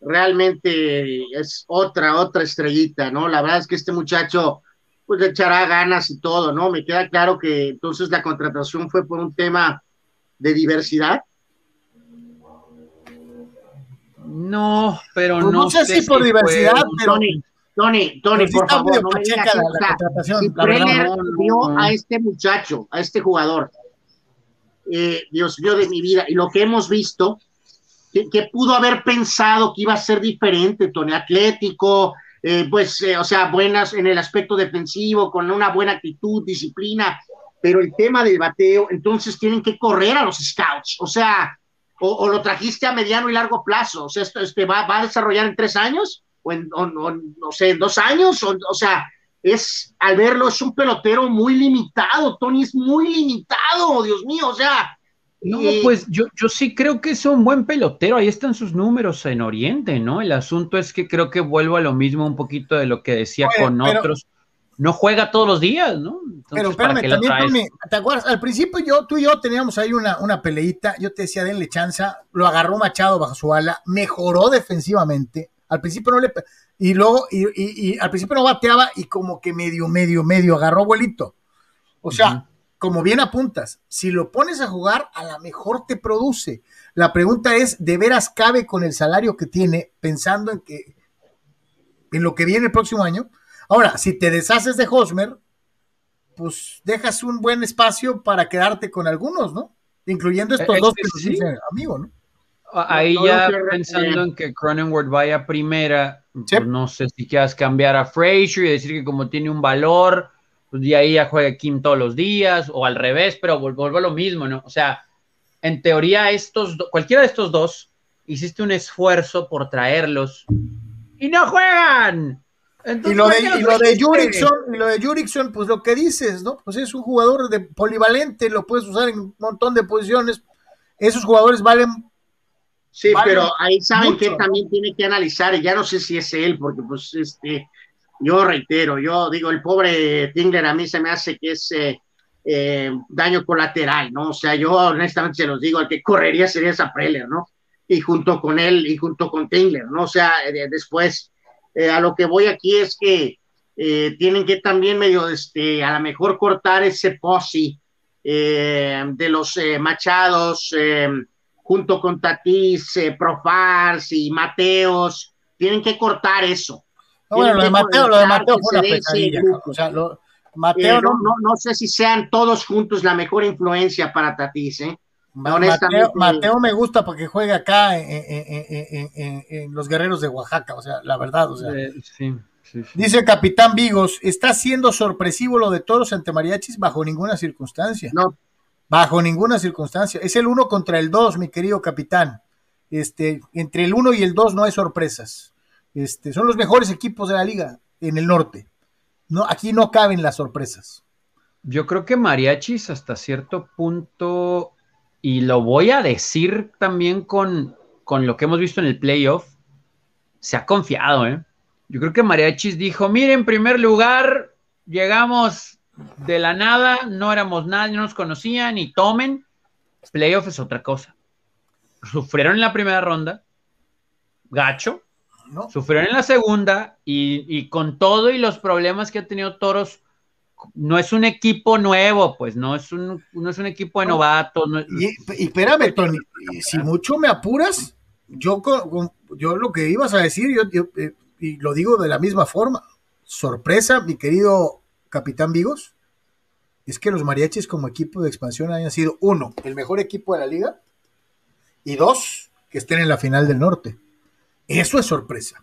realmente es otra, otra estrellita, ¿no? La verdad es que este muchacho, pues le echará ganas y todo, ¿no? Me queda claro que entonces la contratación fue por un tema de diversidad. No, pero pues no, no, sé, si por diversidad, pero Tony, Tony, Tony, por favor, no me digas vio a este muchacho, a este jugador, eh, Dios mío de mi vida, y lo que hemos visto, que, pudo haber pensado que iba a ser diferente, Tony, atlético, eh, pues, eh, o sea, buenas en el aspecto defensivo, con una buena actitud, disciplina, pero el tema del bateo, entonces tienen que correr a los scouts, o sea, o, lo trajiste a mediano y largo plazo, o sea, esto este, va, va a desarrollar en tres años, o en, no sé, en dos años, o, o sea, es, al verlo, es un pelotero muy limitado, Tony es muy limitado, Dios mío, o sea, no, pues yo, yo sí creo que es un buen pelotero. Ahí están sus números en Oriente, ¿no? El asunto es que creo que vuelvo a lo mismo un poquito de lo que decía con otros. No juega todos los días, ¿no? pero espérame, también, ¿te acuerdas? Al principio yo, tú y yo teníamos ahí una, una peleita. Yo te decía, denle chanza. Lo agarró Machado bajo su ala. Mejoró defensivamente. Al principio no le. Y luego, y, y, al principio no bateaba y como que medio, medio, medio agarró vuelito. O sea, como bien apuntas, si lo pones a jugar, a lo mejor te produce. La pregunta es, ¿de veras cabe con el salario que tiene pensando en que en lo que viene el próximo año? Ahora, si te deshaces de Hosmer, pues dejas un buen espacio para quedarte con algunos, ¿no? Incluyendo estos dos que sí. dicen amigo, ¿no? Ahí ya pensando en que Cronenworth vaya primera, pues no sé si quieras cambiar a Frazier y decir que como tiene un valor, pues de ahí ya juega Kim todos los días, o al revés, pero vuelvo a lo mismo, ¿no? O sea, en teoría, estos, cualquiera de estos dos, hiciste un esfuerzo por traerlos y no juegan. y lo de, y lo de Jurickson, y lo de Jurickson, pues lo que dices, ¿no? Pues es un jugador de polivalente, lo puedes usar en un montón de posiciones. Esos jugadores valen. Sí, pero ahí saben que también tiene que analizar, y ya no sé si es él, porque pues este yo reitero, yo digo, el pobre Tingler a mí se me hace que es eh, eh, daño colateral, ¿no? O sea, yo honestamente se los digo, el que correría sería esa Preller, ¿no? Y junto con él y junto con Tingler, ¿no? O sea, después, eh, a lo que voy aquí es que tienen que también medio, este, a lo mejor cortar ese posi de los Machados, junto con Tatís, Profars y Mateos, tienen que cortar eso. Bueno, lo de Mateo, lo de Mateo fue una pesadilla. O sea, Mateo no, no, no, sé si sean todos juntos la mejor influencia para Tatís, ¿eh? Mateo, me gusta porque juega acá en, los guerreros de Oaxaca, o sea, la verdad, o sea. Dice el capitán Vigos, está siendo sorpresivo lo de toros ante mariachis bajo ninguna circunstancia. No. Bajo ninguna circunstancia. Es el uno contra el dos, mi querido capitán. Este, entre el uno y el dos no hay sorpresas. Este, son los mejores equipos de la liga en el norte. No, aquí no caben las sorpresas. Yo creo que mariachis hasta cierto punto y lo voy a decir también con, con lo que hemos visto en el playoff, se ha confiado, ¿eh? Yo creo que Mariachis dijo, mire, en primer lugar, llegamos de la nada, no éramos nadie, no nos conocían, y tomen, playoff es otra cosa. Sufrieron en la primera ronda, gacho, ¿No? sufrieron en la segunda, y, y con todo y los problemas que ha tenido Toros no es un equipo nuevo, pues no es un, no es un equipo de novatos. y, espérame, Tony, si mucho me apuras, yo, yo lo que ibas a decir, yo, eh, y lo digo de la misma forma, sorpresa, mi querido capitán Vigos, es que los mariachis como equipo de expansión hayan sido, uno, el mejor equipo de la liga, y dos, que estén en la final del norte. Eso es sorpresa.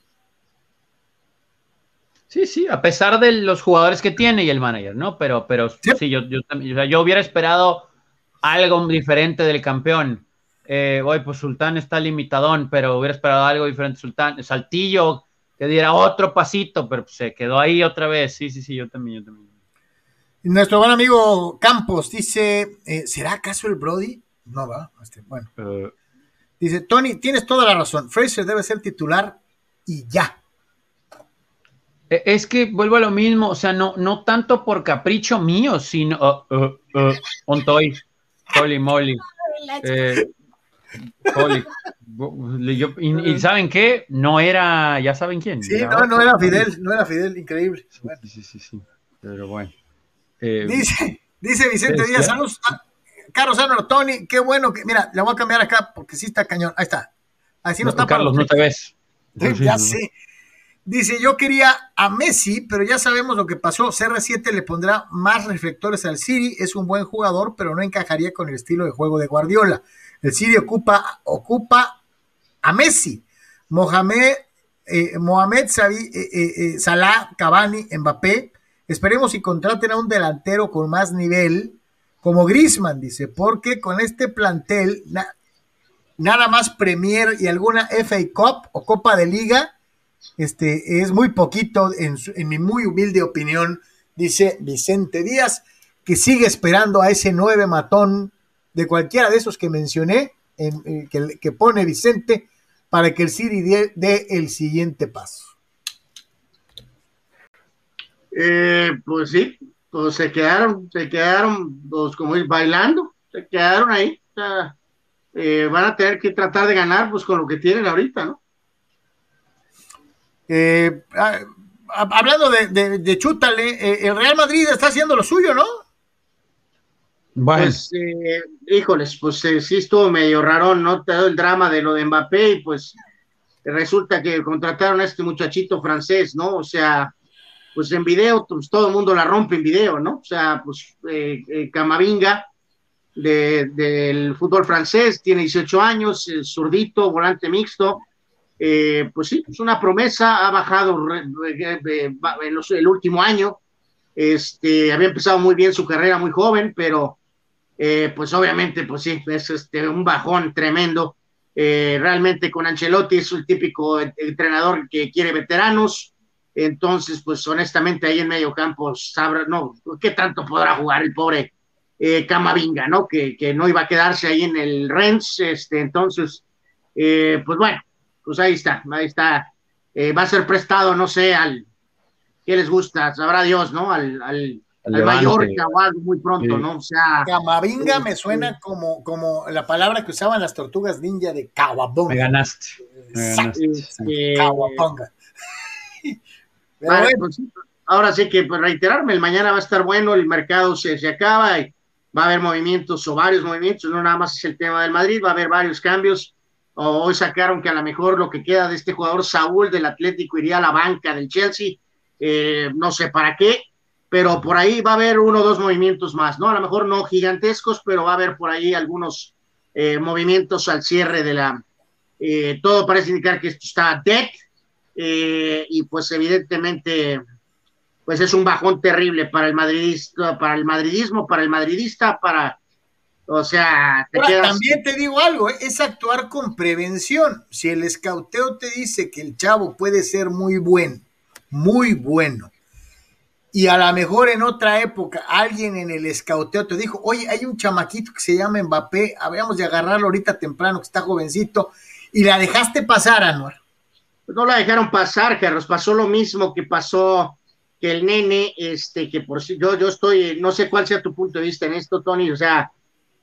Sí, sí, a pesar de los jugadores que tiene y el manager, ¿no? Pero, pero sí, yo, yo, yo, hubiera esperado algo diferente del campeón. Eh, pues Sultán está limitadón, pero hubiera esperado algo diferente. Sultán, Saltillo, que diera otro pasito, pero se quedó ahí otra vez. Sí, sí, sí, yo también, yo también. Nuestro buen amigo Campos dice: eh, ¿Será acaso el Brody? No va, este, bueno. Eh. Dice: Tony, tienes toda la razón. Fraser debe ser titular y ya. E, es que vuelvo a lo mismo, o sea, no, no tanto por capricho mío, sino. Oh, oh, ontoy, holy moly. Eh, y, saben qué? No era, ya saben quién. Sí, no, no era Fidel, no era Fidel, increíble. Sí, sí, sí, Pero bueno. Eh, dice, dice Vicente Díaz, saludos. Carlos Álvaro, Tony, qué bueno que. Mira, la voy a cambiar acá porque sí está cañón. Ahí está. Así no, está. Carlos, no te ves. Ya sé. Dice, yo quería a Messi, pero ya sabemos lo que pasó. CR7 le pondrá más reflectores al City. Es un buen jugador, pero no encajaría con el estilo de juego de Guardiola. El City ocupa, ocupa a Messi. Mohamed, eh, Mohamed eh, eh, Salah, Cavani, Mbappé. Esperemos y contraten a un delantero con más nivel, como Grisman, dice, porque con este plantel, nada más Premier y alguna FA Cup o Copa de Liga este, es muy poquito, en, mi muy humilde opinión, dice Vicente Díaz, que sigue esperando a ese nueve matón de cualquiera de esos que mencioné, en, eh, que, pone Vicente, para que el City dé, el siguiente paso. Eh, pues sí, pues se quedaron, se quedaron, pues como ir bailando, se quedaron ahí. Eh, van a tener que tratar de ganar, pues con lo que tienen ahorita, ¿no? Eh, ah, hablando de, de, Chútale, eh, el Real Madrid está haciendo lo suyo, ¿no? Pues, eh, híjoles, pues sí estuvo medio raro, ¿no? Todo el drama de lo de Mbappé y pues resulta que contrataron a este muchachito francés, ¿no? O sea, pues en video, pues todo el mundo la rompe en video, ¿no? O sea, pues Camavinga del fútbol francés, tiene 18 años, zurdito, volante mixto, eh, pues sí, es una promesa, ha bajado en el último año, este, había empezado muy bien su carrera muy joven, pero eh, pues obviamente, pues sí, es este, un bajón tremendo. Eh, realmente con Ancelotti es el típico entrenador que quiere veteranos, entonces pues honestamente ahí en medio campo sabrá, no, ¿qué tanto podrá jugar el pobre Camavinga, ¿no? Que, que, no iba a quedarse ahí en el Rennes, este, entonces, pues bueno, pues ahí está, ahí está. Eh, va a ser prestado, no sé, al que les gusta, sabrá Dios, ¿no? Al, al, al Mallorca o algo muy pronto, ¿no? O sea. Camavinga me suena como, como la palabra que usaban las tortugas ninja de Kawabonga. Me ganaste. Me ganaste. Este, Kawabonga. Pues ahora sí que pues, reiterarme, el mañana va a estar bueno, el mercado se, se acaba y va a haber movimientos o varios movimientos, no nada más es el tema del Madrid, va a haber varios cambios. Hoy sacaron que a lo mejor lo que queda de este jugador Saúl del Atlético iría a la banca del Chelsea, eh, no sé para qué, pero por ahí va a haber uno o dos movimientos más, ¿no? A lo mejor no gigantescos, pero va a haber por ahí algunos eh, movimientos al cierre de la... Eh, todo parece indicar que esto está dead y pues evidentemente pues es un bajón terrible para el madridista, para el madridismo, para el madridista, para, o sea, también te digo algo, ¿eh? es actuar con prevención. Si el escauteo te dice que el chavo puede ser muy bueno, muy bueno, y a lo mejor en otra época alguien en el escauteo te dijo, oye, hay un chamaquito que se llama Mbappé, habríamos de agarrarlo ahorita temprano, que está jovencito, y la dejaste pasar, Anuar. Pues no la dejaron pasar, Carlos, pasó lo mismo que pasó que el nene, este, que por si yo, yo estoy, no sé cuál sea tu punto de vista en esto, Tony, o sea,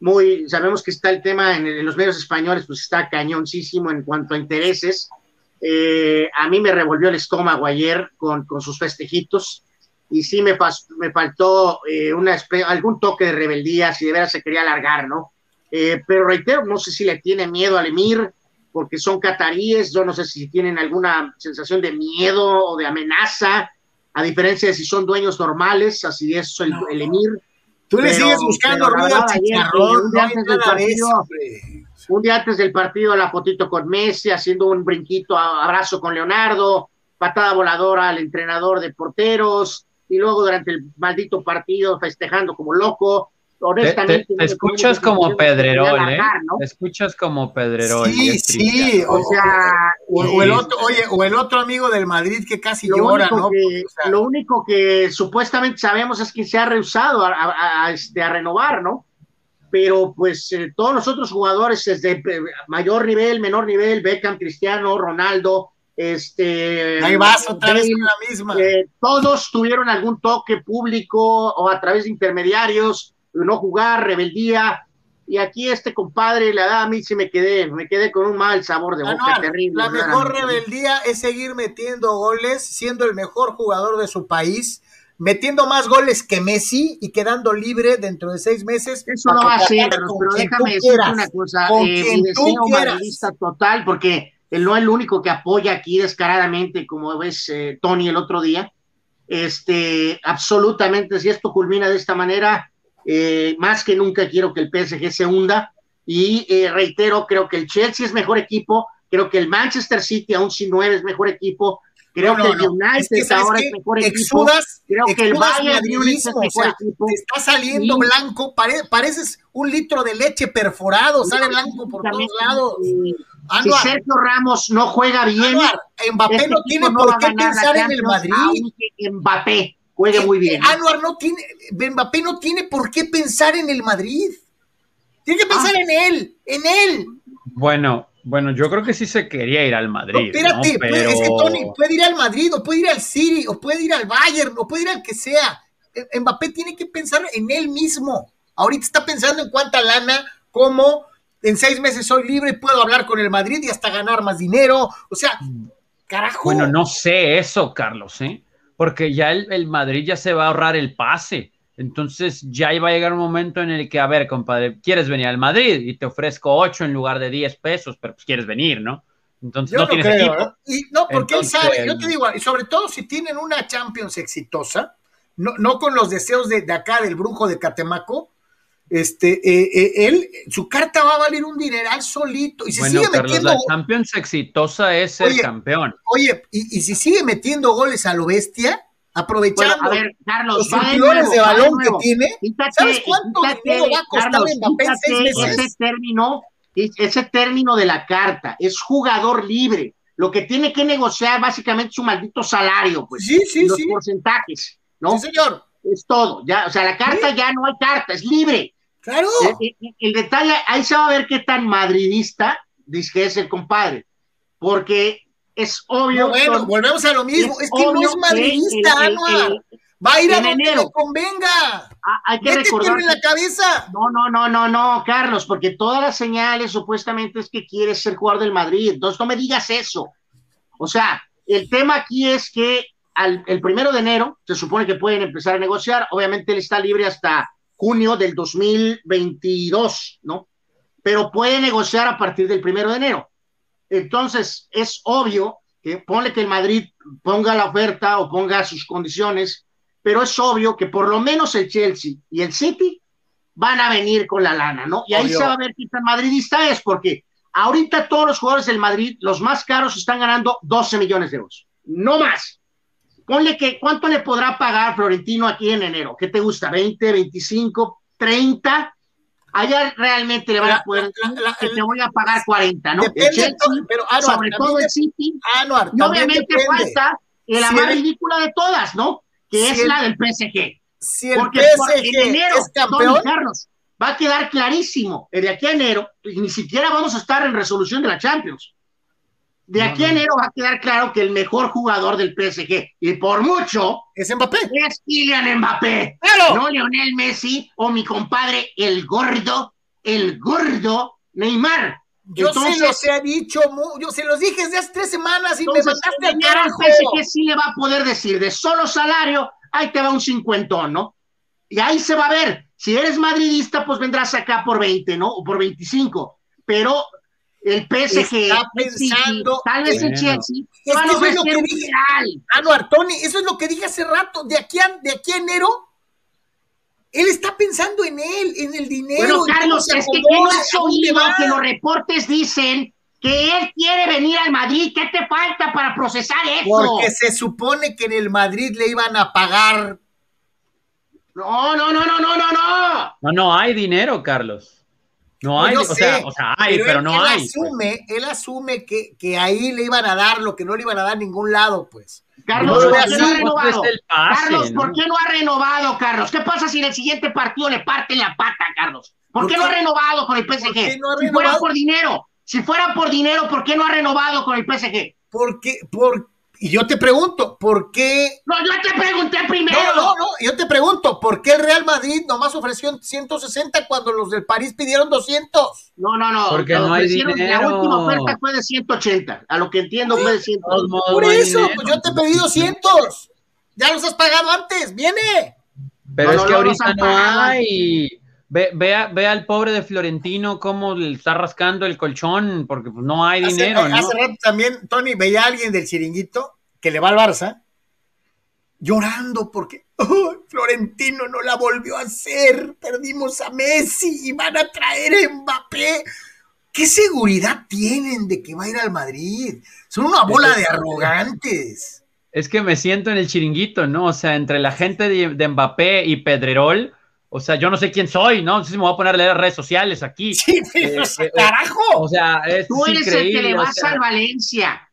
muy, sabemos que está el tema en, los medios españoles, pues está cañoncísimo en cuanto a intereses. Eh, a mí me revolvió el estómago ayer con, con sus festejitos y sí me, me faltó eh, una, algún toque de rebeldía, si de veras se quería alargar, ¿no? Eh, pero reitero, no sé si le tiene miedo al emir, porque son cataríes, yo no sé si tienen alguna sensación de miedo o de amenaza, a diferencia de si son dueños normales, así es el, el emir. Tú le sigues buscando ruido un, día antes del partido, un día antes del partido, la fotito con Messi, haciendo un brinquito, abrazo con Leonardo, patada voladora al entrenador de porteros, y luego durante el maldito partido festejando como loco honestamente. Te, escuchas como Pedrerol, ¿eh? Te escuchas como Pedrerol. Sí, sí, o, sea, o, el otro, oye, o el otro amigo del Madrid que casi llora, ¿no? lo único que supuestamente sabemos es que se ha rehusado a, este, a renovar, ¿no? Pero pues eh, todos los otros jugadores desde eh, mayor nivel, menor nivel, Beckham, Cristiano, Ronaldo, este ahí vas otra vez con la misma eh, todos tuvieron algún toque público o a través de intermediarios no jugar, rebeldía. Y aquí este compadre le da a mí sí me quedé, me quedé con un mal sabor de boca terrible. La mejor rebeldía es seguir metiendo goles, siendo el mejor jugador de su país, metiendo más goles que Messi y quedando libre dentro de seis meses. Eso no va a ser, pero déjame decirte una cosa, eh, mi deseo madridista total, porque él no es el único que apoya aquí descaradamente, como ves eh, Tony el otro día. Este, absolutamente, si esto culmina de esta manera, eh, más que nunca quiero que el PSG se hunda y eh, reitero, creo que el Chelsea es mejor equipo, creo que el Manchester City, aún si no es mejor equipo, creo que el United ahora es mejor equipo, creo que el Bayern es mejor equipo. está saliendo blanco, pareces un litro de leche perforado, sale blanco por todos lados. si Sergio Ramos no juega bien, Mbappé este no tiene por qué pensar en el Madrid. Mbappé juegue muy bien. Anuar no tiene, Mbappé no tiene por qué pensar en el Madrid. Tiene que pensar ah. en él, en él. Bueno, bueno, yo creo que sí se quería ir al Madrid. espérate, puede, es que Tony puede ir al Madrid, o puede ir al City, o puede ir al Bayern, o puede ir al que sea. E, Mbappé tiene que pensar en él mismo. Ahorita está pensando en cuánta lana, cómo en seis meses soy libre y puedo hablar con el Madrid y hasta ganar más dinero. O sea, carajo. Bueno, no sé eso, Carlos, ¿eh? Porque ya el, Madrid ya se va a ahorrar el pase. Entonces ya iba a llegar un momento en el que, a ver, compadre, quieres venir al Madrid y te ofrezco 8 en lugar de 10 pesos, pero pues quieres venir, ¿no? Entonces no, tienes equipo. ¿eh? Y no, porque él sabe, yo te digo, y sobre todo si tienen una Champions exitosa, no, no con los deseos de, de acá del brujo de Catemaco, este, eh, eh, él, su carta va a valer un dineral solito. Y si sigue metiendo. La Champions exitosa es ser campeón. Oye, y, si sigue metiendo goles a lo bestia, aprovechando a ver, Carlos, los de balón que tiene, ¿sabes cuánto dinero va a costar Mbappé Ese término, ese término de la carta es jugador libre. Lo que tiene que negociar básicamente es su maldito salario, pues. Sí, sí, los porcentajes, ¿no? Sí, señor. Es todo. Ya, o sea, la carta ya no hay carta, es libre. Claro. El, detalle, ahí se va a ver qué tan madridista dice que es el compadre, porque es obvio. bueno, volvemos a lo mismo, es, que no es madridista, Va a ir a donde le convenga. Ah, hay que recordar. en la cabeza? No, no, no, no, no, Carlos, porque todas las señales supuestamente es que quieres ser jugador del Madrid. Entonces no me digas eso. O sea, el tema aquí es que al, el primero de enero, se supone que pueden empezar a negociar. Obviamente él está libre hasta junio del 2022, ¿no? Pero puede negociar a partir del primero de enero. Entonces, es obvio que ponle que el Madrid ponga la oferta o ponga sus condiciones, pero es obvio que por lo menos el Chelsea y el City van a venir con la lana, ¿no? Y ahí se va a ver qué tan madridista es, porque ahorita todos los jugadores del Madrid, los más caros, están ganando 12 millones de euros, no más. Ponle que, ¿cuánto le podrá pagar Florentino aquí en enero? ¿Qué te gusta? ¿20, 25, 30? Allá realmente le van a poder que te voy a pagar 40, ¿no? Depende, pero sobre todo el City. Anuar, y obviamente falta la más ridícula de todas, ¿no? Que es la del PSG. Si el Porque PSG en enero, es campeón, Carlos, va a quedar clarísimo. De aquí a enero, ni siquiera vamos a estar en resolución de la Champions. De aquí a enero va a quedar claro que el mejor jugador del PSG, y por mucho, es Mbappé. Es Kylian Mbappé. No Lionel Messi o mi compadre, el gordo, el gordo Neymar. Yo se los he dicho, yo se los dije desde hace tres semanas y me mandaste al carajo. PSG sí le va a poder decir de solo salario, ahí te va un cincuentón, ¿no? Y ahí se va a ver. Si eres madridista, pues vendrás acá por 20, ¿no? O por 25. Pero el PSG está pensando tal vez el Chelsea eso es lo que dije ah, no, Artoni, eso es lo que dije hace rato de aquí a, de aquí enero él está pensando en él en el dinero bueno Carlos es que no has oído que los reportes dicen que él quiere venir al Madrid, ¿qué te falta para procesar eso? Porque se supone que en el Madrid le iban a pagar. No, no, no, no, no, no. No, no hay dinero, Carlos no hay, o, sea, o sea, hay, pero, no hay. Pues. Asume, Él asume que, que, ahí le iban a dar lo que no le iban a dar a ningún lado, pues. Carlos, ¿por qué no ha renovado? Carlos, ¿por qué no ha renovado, Carlos? ¿Qué pasa si en el siguiente partido le parte la pata, Carlos? ¿Por, qué, no ha renovado con el PSG? No si fuera por dinero, si fuera por dinero, ¿por qué no ha renovado con el PSG? Porque, porque y yo te pregunto, ¿por qué? No, yo te pregunté primero. No, no, no, yo te pregunto, ¿por qué el Real Madrid nomás ofreció 160 cuando los del París pidieron 200? No, no, no. Porque no hay dinero. La última oferta fue de 180. A lo que entiendo fue de 180. Por eso, pues yo te pedí 200. Ya los has pagado antes, viene. Pero es que ahorita no hay. Ve, ve, al pobre de Florentino cómo le está rascando el colchón, porque pues, no hay dinero. ¿no? Hace rato también, Tony, veía a alguien del chiringuito que le va al Barça llorando porque Florentino no la volvió a hacer, perdimos a Messi y van a traer a Mbappé. ¿Qué seguridad tienen de que va a ir al Madrid? Son una bola de arrogantes. Es que me siento en el chiringuito, ¿no? O sea, entre la gente de, de Mbappé y Pedrerol, o sea, yo no sé quién soy, ¿no? No sé si me voy a poner a leer redes sociales aquí. Sí, pero eh, eh, carajo. O sea, es Tú eres el que le vas al Valencia.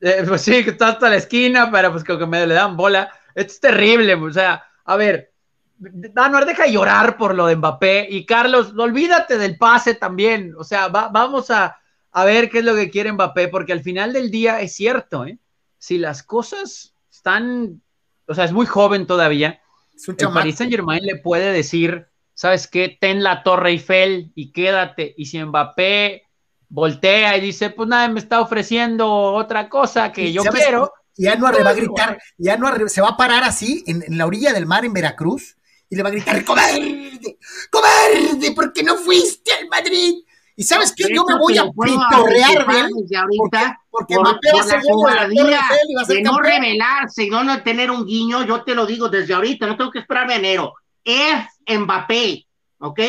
Eh, pues sí, que está hasta la esquina, pero pues que me le dan bola. Esto es terrible, o sea, a ver, Danuar, deja llorar por lo de Mbappé y Carlos, olvídate del pase también. O sea, vamos a, a, ver qué es lo que quiere Mbappé, porque al final del día es cierto, ¿eh? Si las cosas están, o sea, es muy joven todavía el Paris Saint Germain le puede decir, ¿sabes qué? Ten la Torre Eiffel y quédate. Y si Mbappé voltea y dice, pues nada, me está ofreciendo otra cosa que yo quiero. Y Anuar le va a gritar, y Anuar se va a parar así en, la orilla del mar en Veracruz y le va a gritar, cobarde, cobarde, ¿por qué no fuiste al Madrid? Y sabes qué, yo me voy a pitorrear de ahorita, porque, por, Mbappé va a ser de, de no revelarse y no, no tener un guiño, yo te lo digo desde ahorita, no tengo que esperar a enero. F Mbappé, ¿ok?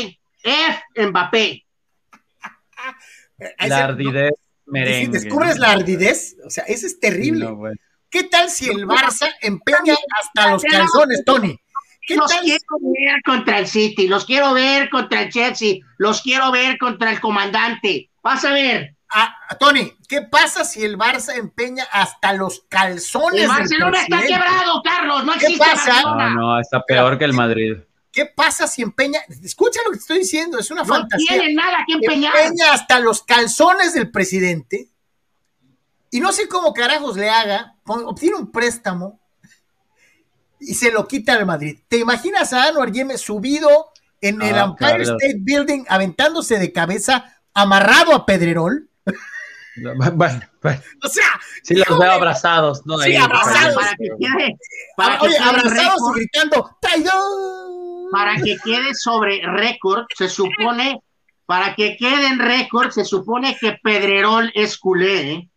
F Mbappé. La ardidez merengue. Si descubres la ardidez, o sea, eso es terrible. ¿Qué tal si el Barça empeña hasta los calzones, Tony? Los quiero ver contra el City, los quiero ver contra el Chelsea, los quiero ver contra el comandante. Vas a ver. Ah, Tony, ¿qué pasa si el Barça empeña hasta los calzones? El Barcelona está quebrado, Carlos, no existe ¿Qué pasa? No, no, está peor que el Madrid. ¿Qué pasa si empeña? Escucha lo que te estoy diciendo, es una fantasía. No tiene nada que empeñar. Empeña hasta los calzones del presidente y no sé cómo carajos le haga, obtiene un préstamo y se lo quita al Madrid. ¿Te imaginas a Anwar Yeme subido en el ah, Empire State Building, aventándose de cabeza, amarrado a Pedrerol? Bueno, o sea, sí los veo abrazados, ¿no? Sí, abrazados. Para que quede, para que abrazados gritando, ¡traidor! Para que quede sobre récord, se supone, para que quede en récord, se supone que Pedrerol es culé, ¿eh?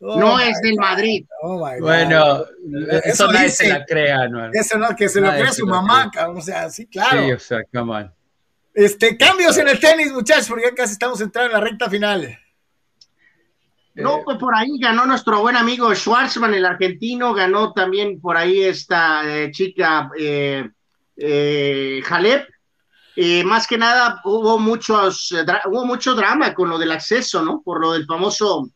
Oh no es del Madrid. Oh bueno, eso, nadie se la crea, ¿no? Eso no, que se lo crea su mamá, o sea, sí, claro. Sí, o sea, come on. Este, cambios en el tenis, muchachos, porque ya casi estamos entrando en la recta final. No, pues por ahí ganó nuestro buen amigo Schwarzman, el argentino, ganó también por ahí esta eh, chica eh, eh Jalep. Eh, más que nada hubo muchos, hubo mucho drama con lo del acceso, ¿no? Por lo del famoso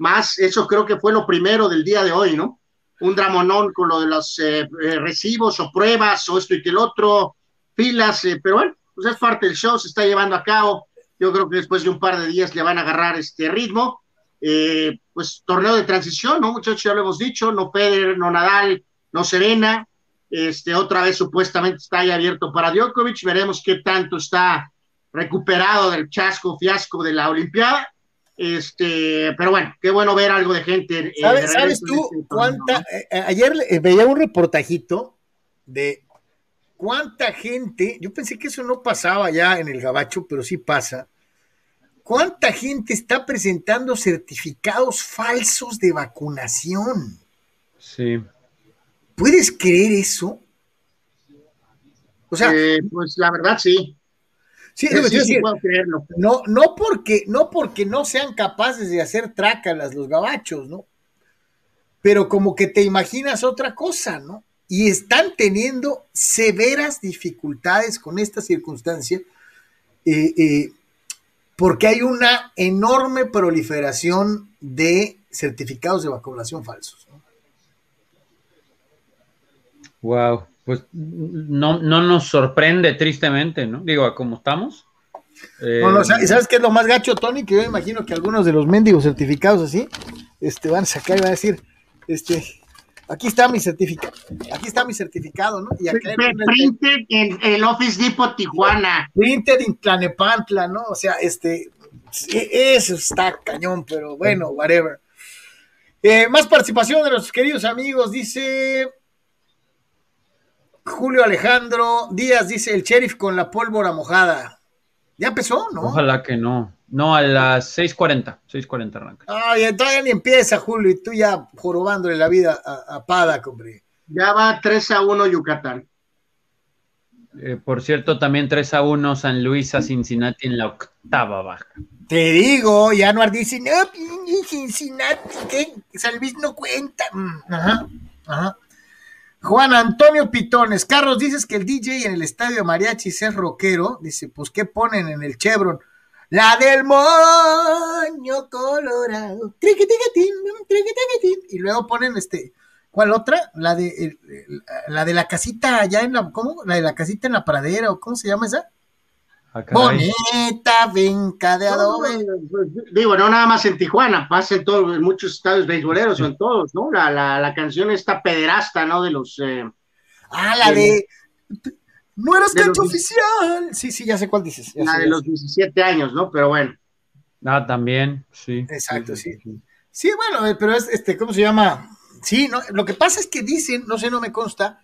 más, eso creo que fue lo primero del día de hoy, ¿no? Un dramonón con lo de los recibos o pruebas o esto y que el otro, filas, pero bueno, pues es parte del show, se está llevando a cabo. Yo creo que después de un par de días le van a agarrar este ritmo. Eh, pues torneo de transición, ¿no, muchachos? Ya lo hemos dicho, no Peder, no Nadal, no Serena. Este, otra vez supuestamente está ahí abierto para Djokovic. Veremos qué tanto está recuperado del chasco, fiasco de la Olimpiada. Este, pero bueno, qué bueno ver algo de gente. Eh, ¿Sabes, tú este cuánta? Eh, ayer veía un reportajito de ¿Cuánta gente? Yo pensé que eso no pasaba ya en el gabacho, pero sí pasa. ¿Cuánta gente está presentando certificados falsos de vacunación? Sí. ¿Puedes creer eso? O sea, eh, pues la verdad sí. Sí, sí, puedo creerlo. No, no porque, no porque no sean capaces de hacer trácalas los gabachos, ¿no? Pero como que te imaginas otra cosa, ¿no? y están teniendo severas dificultades con esta circunstancia eh, eh, porque hay una enorme proliferación de certificados de vacunación falsos. Wow, pues no, no nos sorprende tristemente, ¿no? Digo, ¿cómo estamos? No, ¿sabes qué es lo más gacho, Tony? Que yo imagino que algunos de los mendigos certificados así, este, van a sacar y van a decir, este, aquí está mi certificado, aquí está mi certificado, ¿no? Y acá printed en el Office Depot Tijuana. Printed en Tlanepantla, ¿no? O sea, este, eso está cañón, pero bueno, whatever. Eh, más participación de nuestros queridos amigos, dice Julio Alejandro Díaz, dice el sheriff con la pólvora mojada. ¿Ya empezó, no? Ojalá que no. No, a las 6.40, 6.40 arranca. Ay, todavía ni empieza, Julio, y tú ya jorobándole la vida a, a Pada, hombre. Ya va 3 a 1 Yucatán. Eh, por cierto, también 3 a 1 San Luis a Cincinnati en la octava baja. Te digo, y Anuar dice, no, Cincinnati, ¿qué? San Luis no cuenta. Mm, ajá, ajá. Juan Antonio Pitones, Carlos, dices que el DJ en el estadio Mariachi es rockero. Dice, pues, ¿qué ponen en el Chevron? La del moño colorado. Y luego ponen este. ¿Cuál otra? La de la de la casita allá en la. ¿Cómo? La de la casita en la pradera, o cómo se llama esa? Ah, Bonita vinca de adobe. Pues, digo, no nada más en Tijuana, pasa en todos, en muchos estados beisboleros o en todos, ¿no? La, la, la canción esta pederasta, ¿no? De los. Eh, ah, la de. No eras cancha oficial. Sí, sí, ya sé cuál dices. La de los 17 años, ¿no? Pero bueno. Ah, también, sí. Exacto, sí. Sí, bueno, eh, pero es, este, ¿cómo se llama? Sí, no, lo que pasa es que dicen, no sé, no me consta,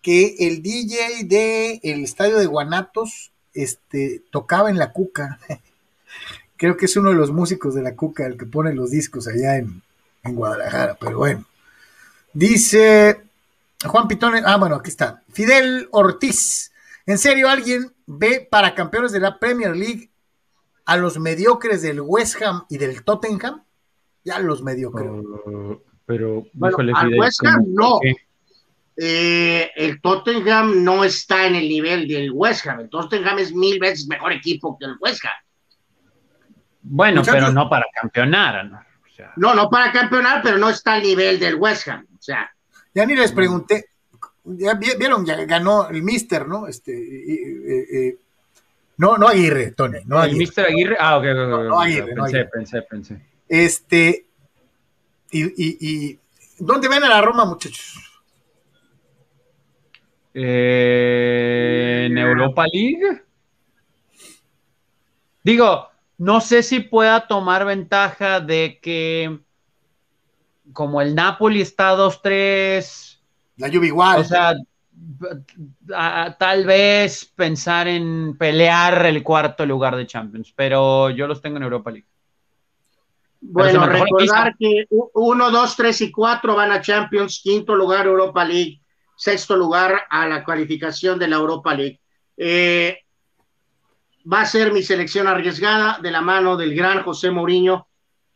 que el DJ de el estadio de Guanatos, este, tocaba en la Cuca. Creo que es uno de los músicos de la Cuca el que pone los discos allá en, en Guadalajara, pero bueno. Dice Juan Pitón, ah, bueno, aquí está. Fidel Ortiz. ¿En serio alguien ve para campeones de la Premier League a los mediocres del West Ham y del Tottenham? Ya los mediocres. Uh, pero, bueno, al West Ham no. Eh, el Tottenham no está en el nivel del West Ham. El Tottenham es mil veces mejor equipo que el West Ham. Bueno, pero no para campeonar. ¿no? no, no para campeonar, pero no está al nivel del West Ham. O sea, ya ni les pregunté, ya vieron, ya ganó el Mister, ¿no? Este, eh, eh, no, no Aguirre, Tony, no Aguirre. El Mister Aguirre, ah, ok, no, no Aguirre, pensé, pensé, pensé. Este, y, y, y, ¿dónde ven a la Roma, muchachos? Eh, en Europa League. Digo, No sé si pueda tomar ventaja de que como el Napoli está 2-3. La lluvia igual. O sea, tal vez pensar en pelear el cuarto lugar de Champions, pero yo los tengo en Europa League. Bueno, recordar que 1, 2, 3 y 4 van a Champions, quinto lugar Europa League, sexto lugar a la cualificación de la Europa League. Eh, va a ser mi selección arriesgada de la mano del gran José Mourinho.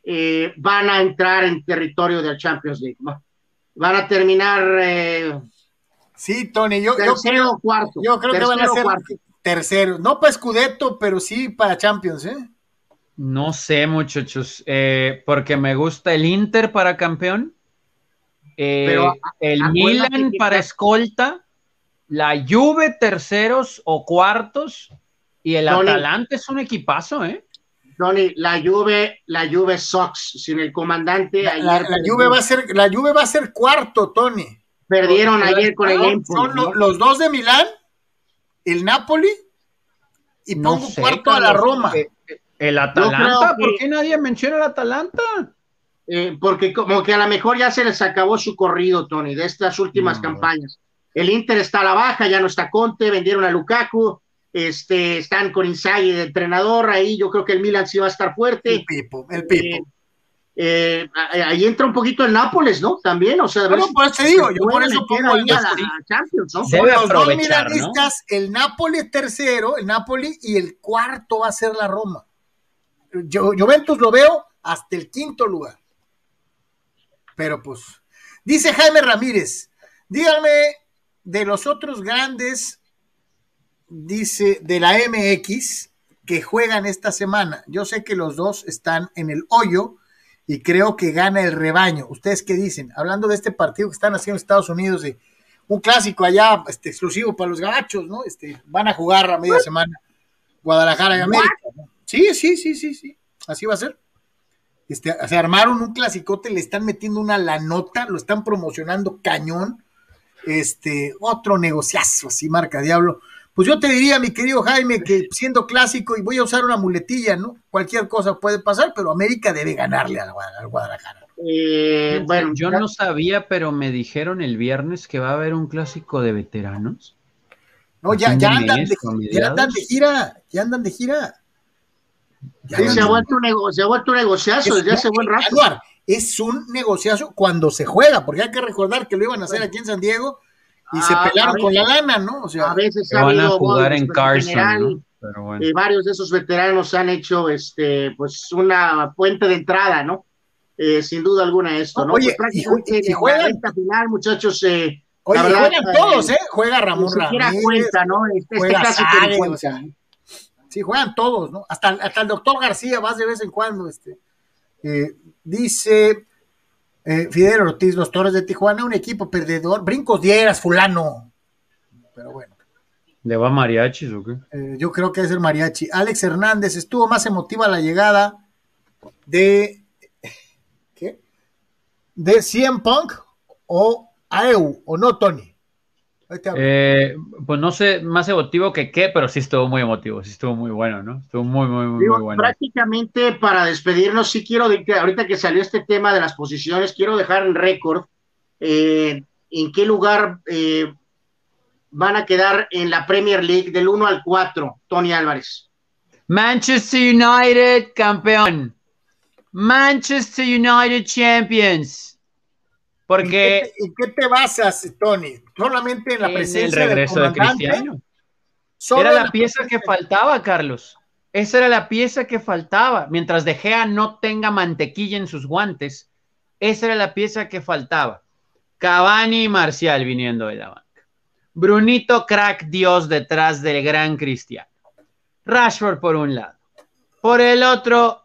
Eh, van a entrar en territorio del Champions League. Van a terminar. Eh, sí, Tony, yo, tercero o cuarto. Yo creo que van a ser tercero. No para Scudetto, pero sí para Champions, ¿eh? No sé, muchachos, eh, porque me gusta el Inter para campeón, eh, el Milan para escolta, la Juve terceros o cuartos y el Atalante es un equipazo, ¿eh? Tony, la Juve, la Juve Sox sin el comandante. La, Juve va a ser, la Juve va a ser cuarto, Tony. Perdieron ayer con el Empoli. Son los dos de Milán, el Napoli y pongo cuarto a la Roma. El Atalanta, ¿por qué nadie menciona el Atalanta? Eh, porque como que a lo mejor ya se les acabó su corrido, Tony, de estas últimas campañas. El Inter está a la baja, ya no está Conte, vendieron a Lukaku, este, están con Inzaghi de entrenador, ahí yo creo que el Milan sí va a estar fuerte. El Pipo, el Pipo. Eh, eh, ahí entra un poquito el Nápoles, ¿no? También, o sea, no, por eso te digo, yo por eso pongo a la Champions, ¿no? Debe los dos milanistas, el Nápoles tercero, el Nápoles y el cuarto va a ser la Roma. Yo, Juventus lo veo hasta el quinto lugar. Pero pues, dice Jaime Ramírez, díganme de los otros grandes, dice, de la MX que juegan esta semana. Yo sé que los dos están en el hoyo y creo que gana el rebaño. ¿Ustedes qué dicen? Hablando de este partido que están haciendo Estados Unidos, de un clásico allá este, exclusivo para los gabachos, ¿no? Este, van a jugar a media semana Guadalajara y América. Sí, sí, sí, sí, sí. Así va a ser. Este, se armaron un clasicote, le están metiendo una la nota, lo están promocionando cañón. Este, otro negociazo, así marca Diablo. Pues yo te diría, mi querido Jaime, que siendo clásico, y voy a usar una muletilla, ¿no? Cualquier cosa puede pasar, pero América debe ganarle al, Guadalajara. Eh, bueno, yo no sabía, pero me dijeron el viernes que va a haber un clásico de veteranos. No, ya, ya, andan, de, ya andan de gira, ya andan de gira se, ha vuelto un negociazo desde hace buen rato. es un negociazo cuando se juega, porque hay que recordar que lo iban a hacer aquí en San Diego y se ah, pelaron con la lana, ¿no? O sea, a veces ha van a jugar en Carson, eh, varios de esos veteranos han hecho este, pues una puente de entrada, ¿no? Eh, sin duda alguna esto, ¿no? Oye, pues y, juegan final, muchachos. Eh, Oye, juegan todos, ¿eh? Juega Ramón Ramírez. cuenta, ¿no? Este, este caso Sí, juegan todos, ¿no? Hasta, hasta el doctor García vas de vez en cuando. Este. Eh, dice eh, Fidel Ortiz, los Torres de Tijuana, un equipo perdedor. Brincos dieras, fulano. Pero bueno. ¿Le va mariachis o qué? Eh, yo creo que es el mariachi. Alex Hernández, estuvo más emotiva la llegada de. ¿Qué? ¿De CM Punk o AEU o no, Tony? Eh, pues no sé, más emotivo que qué, pero sí estuvo muy emotivo, sí estuvo muy bueno, ¿no? Estuvo muy, muy, muy, muy bueno. Prácticamente para despedirnos, sí quiero, de, ahorita que salió este tema de las posiciones, quiero dejar en récord eh, en qué lugar eh, van a quedar en la Premier League del 1 al 4, Tony Álvarez. Manchester United campeón. Manchester United Champions. Porque. ¿En qué, te basas, Tony? Solamente en la presencia el regreso de Cristiano. Era la, pieza que faltaba, Carlos. Esa era la pieza que faltaba. Mientras De Gea no tenga mantequilla en sus guantes, esa era la pieza que faltaba. Cavani y Marcial viniendo de la banca. Brunito, crack Dios detrás del gran Cristiano. Rashford por un lado. Por el otro,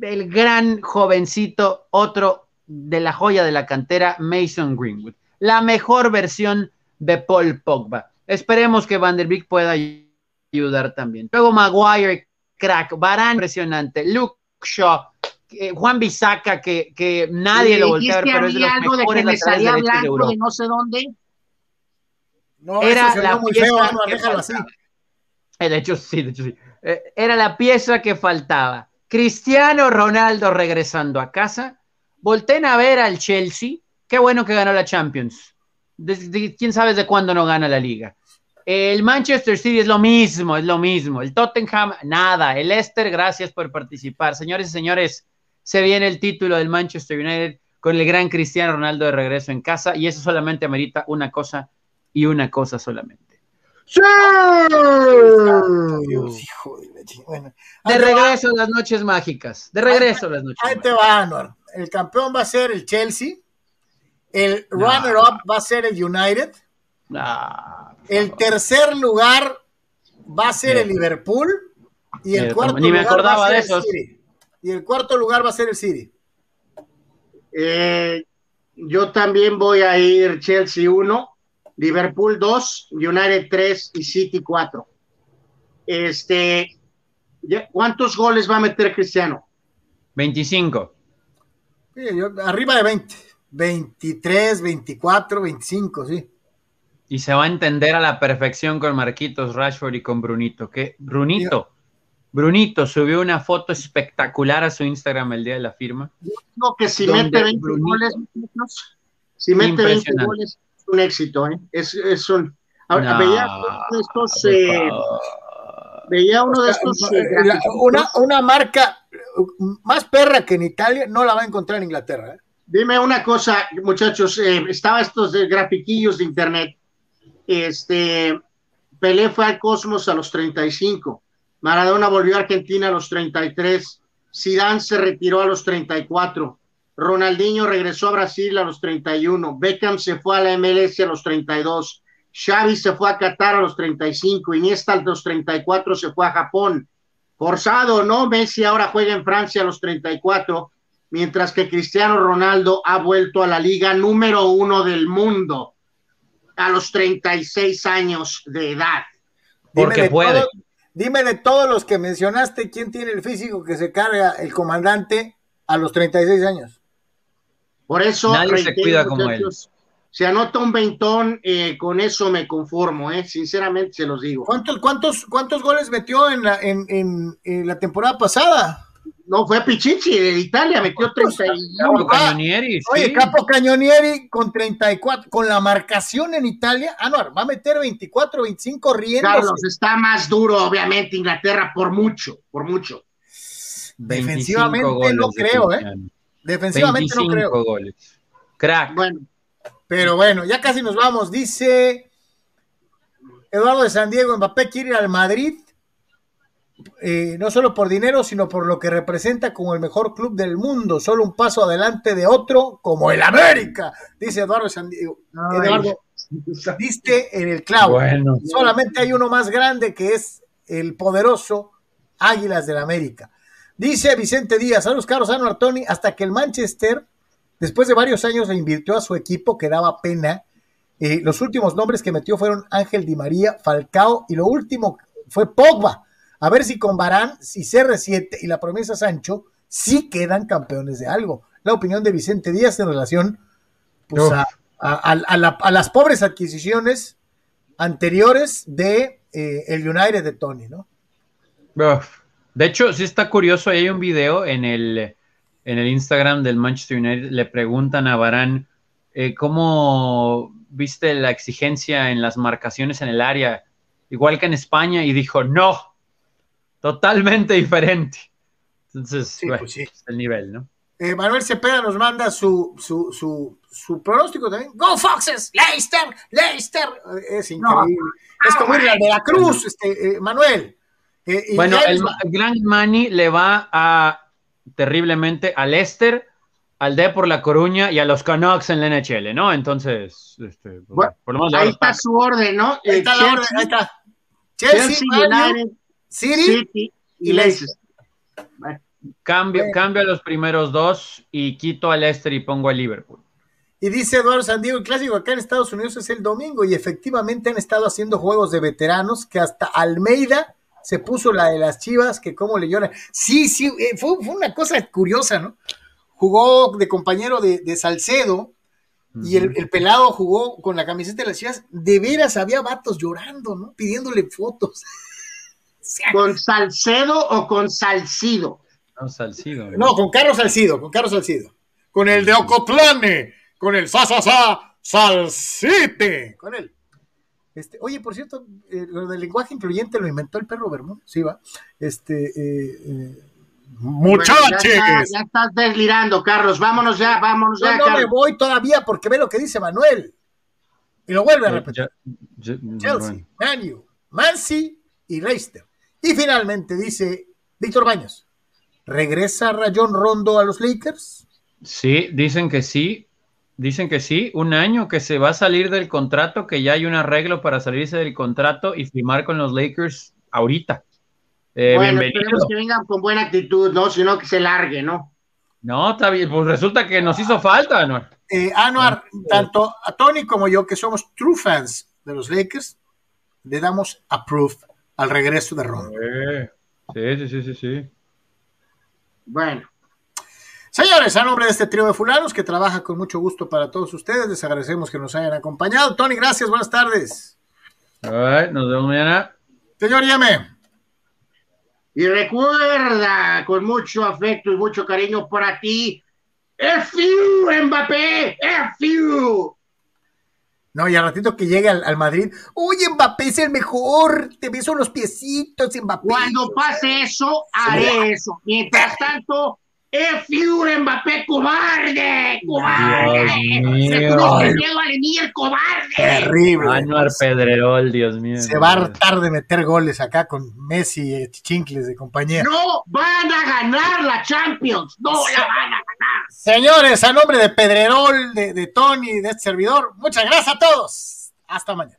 el gran jovencito, otro de la joya de la cantera, Mason Greenwood. La mejor versión de Paul Pogba. Esperemos que Van der Beek pueda ayudar también. Luego Maguire, crack, Barán, impresionante, Luke Shaw, eh, Juan Bisaca, que, que nadie lo voltea a ver, pero es de los algo mejores de que salía blanco de, no sé dónde. No, era la muy feo, no, déjalo así. De hecho, sí, de hecho, sí. eh, era la pieza que faltaba. Cristiano Ronaldo regresando a casa. Volten a ver al Chelsea. Qué bueno que ganó la Champions. ¿Quién sabe de cuándo no gana la liga? El Manchester City es lo mismo, es lo mismo. El Tottenham, nada. El Leicester, gracias por participar. Señores y señores, se viene el título del Manchester United con el gran Cristiano Ronaldo de regreso en casa y eso solamente amerita una cosa y una cosa solamente. ¡Sí! de regreso a las noches mágicas. De regreso a las noches Ahí te va, Anor. El campeón va a ser el Chelsea. El runner-up va a ser el United. el tercer lugar va a ser el Liverpool. Y el cuarto lugar va a ser El City. Y el cuarto lugar va a ser el City. Eh, yo también voy a ir Chelsea 1, Liverpool 2, United 3 y City 4. Este, ¿Cuántos goles va a meter Cristiano? 25. Arriba de 20. 23, 24, 25, sí. Y se va a entender a la perfección con Marquitos Rashford y con Brunito. Que Brunito, Brunito subió una foto espectacular a su Instagram el día de la firma. Yo que si mete 20 goles, si mete 20 goles, es un éxito, ¿eh? Es, es un. veía uno de estos. Eh, veía uno de estos. Eh, una, una, marca más perra que en Italia no la va a encontrar en Inglaterra. ¿eh? Dime una cosa, muchachos. Eh, estaba estos de grafiquillos de internet. Este. Pelé fue al Cosmos a los 35 Maradona volvió a Argentina a los 33. Zidane se retiró a los 34. Ronaldinho regresó a Brasil a los 31. Beckham se fue a la MLS a los 32. Xavi se fue a Qatar a los 35. Iniesta a los 34 se fue a Japón. Forzado, ¿no? Messi ahora juega en Francia a los 34, mientras que Cristiano Ronaldo ha vuelto a la liga número uno del mundo a los 36 años de edad. Porque puede. Dime de todos los que mencionaste, ¿quién tiene el físico que se carga el comandante a los 36 años? Por eso, Nadie se cuida como él. Se anota un veintón, eh, con eso me conformo, eh, sinceramente se los digo. ¿Cuántos, cuántos, cuántos goles metió en la, en la temporada pasada? No, fue Pichichi de Italia, metió 31. Cañonieri, Oye, Capo Cañonieri con 34, con la marcación en Italia, ah, no, va a meter 24, 25 riendo. Carlos, está más duro, obviamente, Inglaterra, por mucho, por mucho. Defensivamente no creo, ¿eh? Defensivamente no creo. goles. Crack. Bueno, pero bueno, ya casi nos vamos. Dice Eduardo de San Diego, Mbappé quiere ir al Madrid eh, no solo por dinero, sino por lo que representa como el mejor club del mundo, solo un paso adelante de otro como el América, dice Eduardo Sandiego. Eduardo, viste en el clavo. Solamente hay uno más grande que es el poderoso Águilas del América. Dice Vicente Díaz, saludos Carlos Ano Artoni, hasta que el Manchester, después de varios años, le invirtió a su equipo que daba pena. Eh, los últimos nombres que metió fueron Ángel Di María, Falcao y lo último fue Pogba a ver si con Barán, si CR7 y la promesa Sancho sí quedan campeones de algo. La opinión de Vicente Díaz en relación pues, a, las pobres adquisiciones anteriores de eh, el United de Tony, ¿no? De hecho, sí está curioso, hay un video en el, en el Instagram del Manchester United, le preguntan a Barán eh, cómo viste la exigencia en las marcaciones en el área, igual que en España, y dijo, no, totalmente diferente. Entonces, pues es el nivel, ¿no? Eh, Manuel Cepeda nos manda su, su, pronóstico también. ¡Go Foxes! ¡Leicester! ¡Leicester! Es increíble. es como ir a Veracruz, este, eh, Manuel. Eh, bueno, el, Gran Mani le va a terriblemente al Leicester, al D por La Coruña y a los Canucks en la NHL, ¿no? Entonces, este, por lo menos ahí está su orden, ¿no? Ahí está la orden, ahí está. Chelsea, Chelsea City, y Leicester. Cambio, cambio a los primeros dos y quito al Leicester y pongo a Liverpool. Y dice Eduardo Sandiego, el clásico acá en Estados Unidos es el domingo y efectivamente han estado haciendo juegos de veteranos que hasta Almeida se puso la de las chivas, que como le lloran. Sí, sí, eh, fue, una cosa curiosa, ¿no? Jugó de compañero de, Salcedo y el, el, pelado jugó con la camiseta de las chivas. De veras había vatos llorando, ¿no? Pidiéndole fotos. ¿Con Salcedo o con Salcido? No, Salcido. No, con Carlos Salcido, con Carlos Salcido. Con el de Ocotlane, con el sa, sa, sa, Salcite, con él. Este, oye, por cierto, eh, lo del lenguaje incluyente lo inventó el perro Bermúdez, sí va. Este, eh, eh, muchachos. ya, estás deslirando, Carlos. Vámonos ya, vámonos ya. No, no me voy todavía porque ve lo que dice Manuel. Y lo vuelve a repetir. Chelsea, Manu, Mansi y Leicester. Y finalmente dice Víctor Baños, ¿regresa Rayón Rondo a los Lakers? Sí, dicen que sí. Dicen que sí, un año que se va a salir del contrato, que ya hay un arreglo para salirse del contrato y firmar con los Lakers ahorita. Eh, bueno, esperemos que vengan con buena actitud, ¿no? Sino que se largue, ¿no? No, está bien, pues resulta que nos hizo falta, Anuar. Eh, Anuar, tanto a Tony como yo, que somos true fans de los Lakers, le damos approve al regreso de Ron. Sí, sí, sí, sí, sí. Bueno. Señores, a nombre de este trío de fulanos que trabaja con mucho gusto para todos ustedes, les agradecemos que nos hayan acompañado. Tony, gracias, buenas tardes. nos vemos mañana. Señor Yeme. Y recuerda, con mucho afecto y mucho cariño para ti, ¡F.U. Mbappé! ¡F.U. No, y al ratito que llegue al, Madrid, oye, Mbappé es el mejor, te beso los piecitos, Mbappé. Cuando pase eso, haré eso. Mientras tanto, ¡Es Fiure Mbappé cobarde! ¡Cobarde! ¡Se puso el miedo al el cobarde! Terrible. Anuar Pedrerol, Dios mío. Se va a hartar de meter goles acá con Messi y Chichincles de compañía. No van a ganar la Champions. No la van a ganar. Señores, a nombre de Pedrerol, de, de Tony, de este servidor, muchas gracias a todos. Hasta mañana.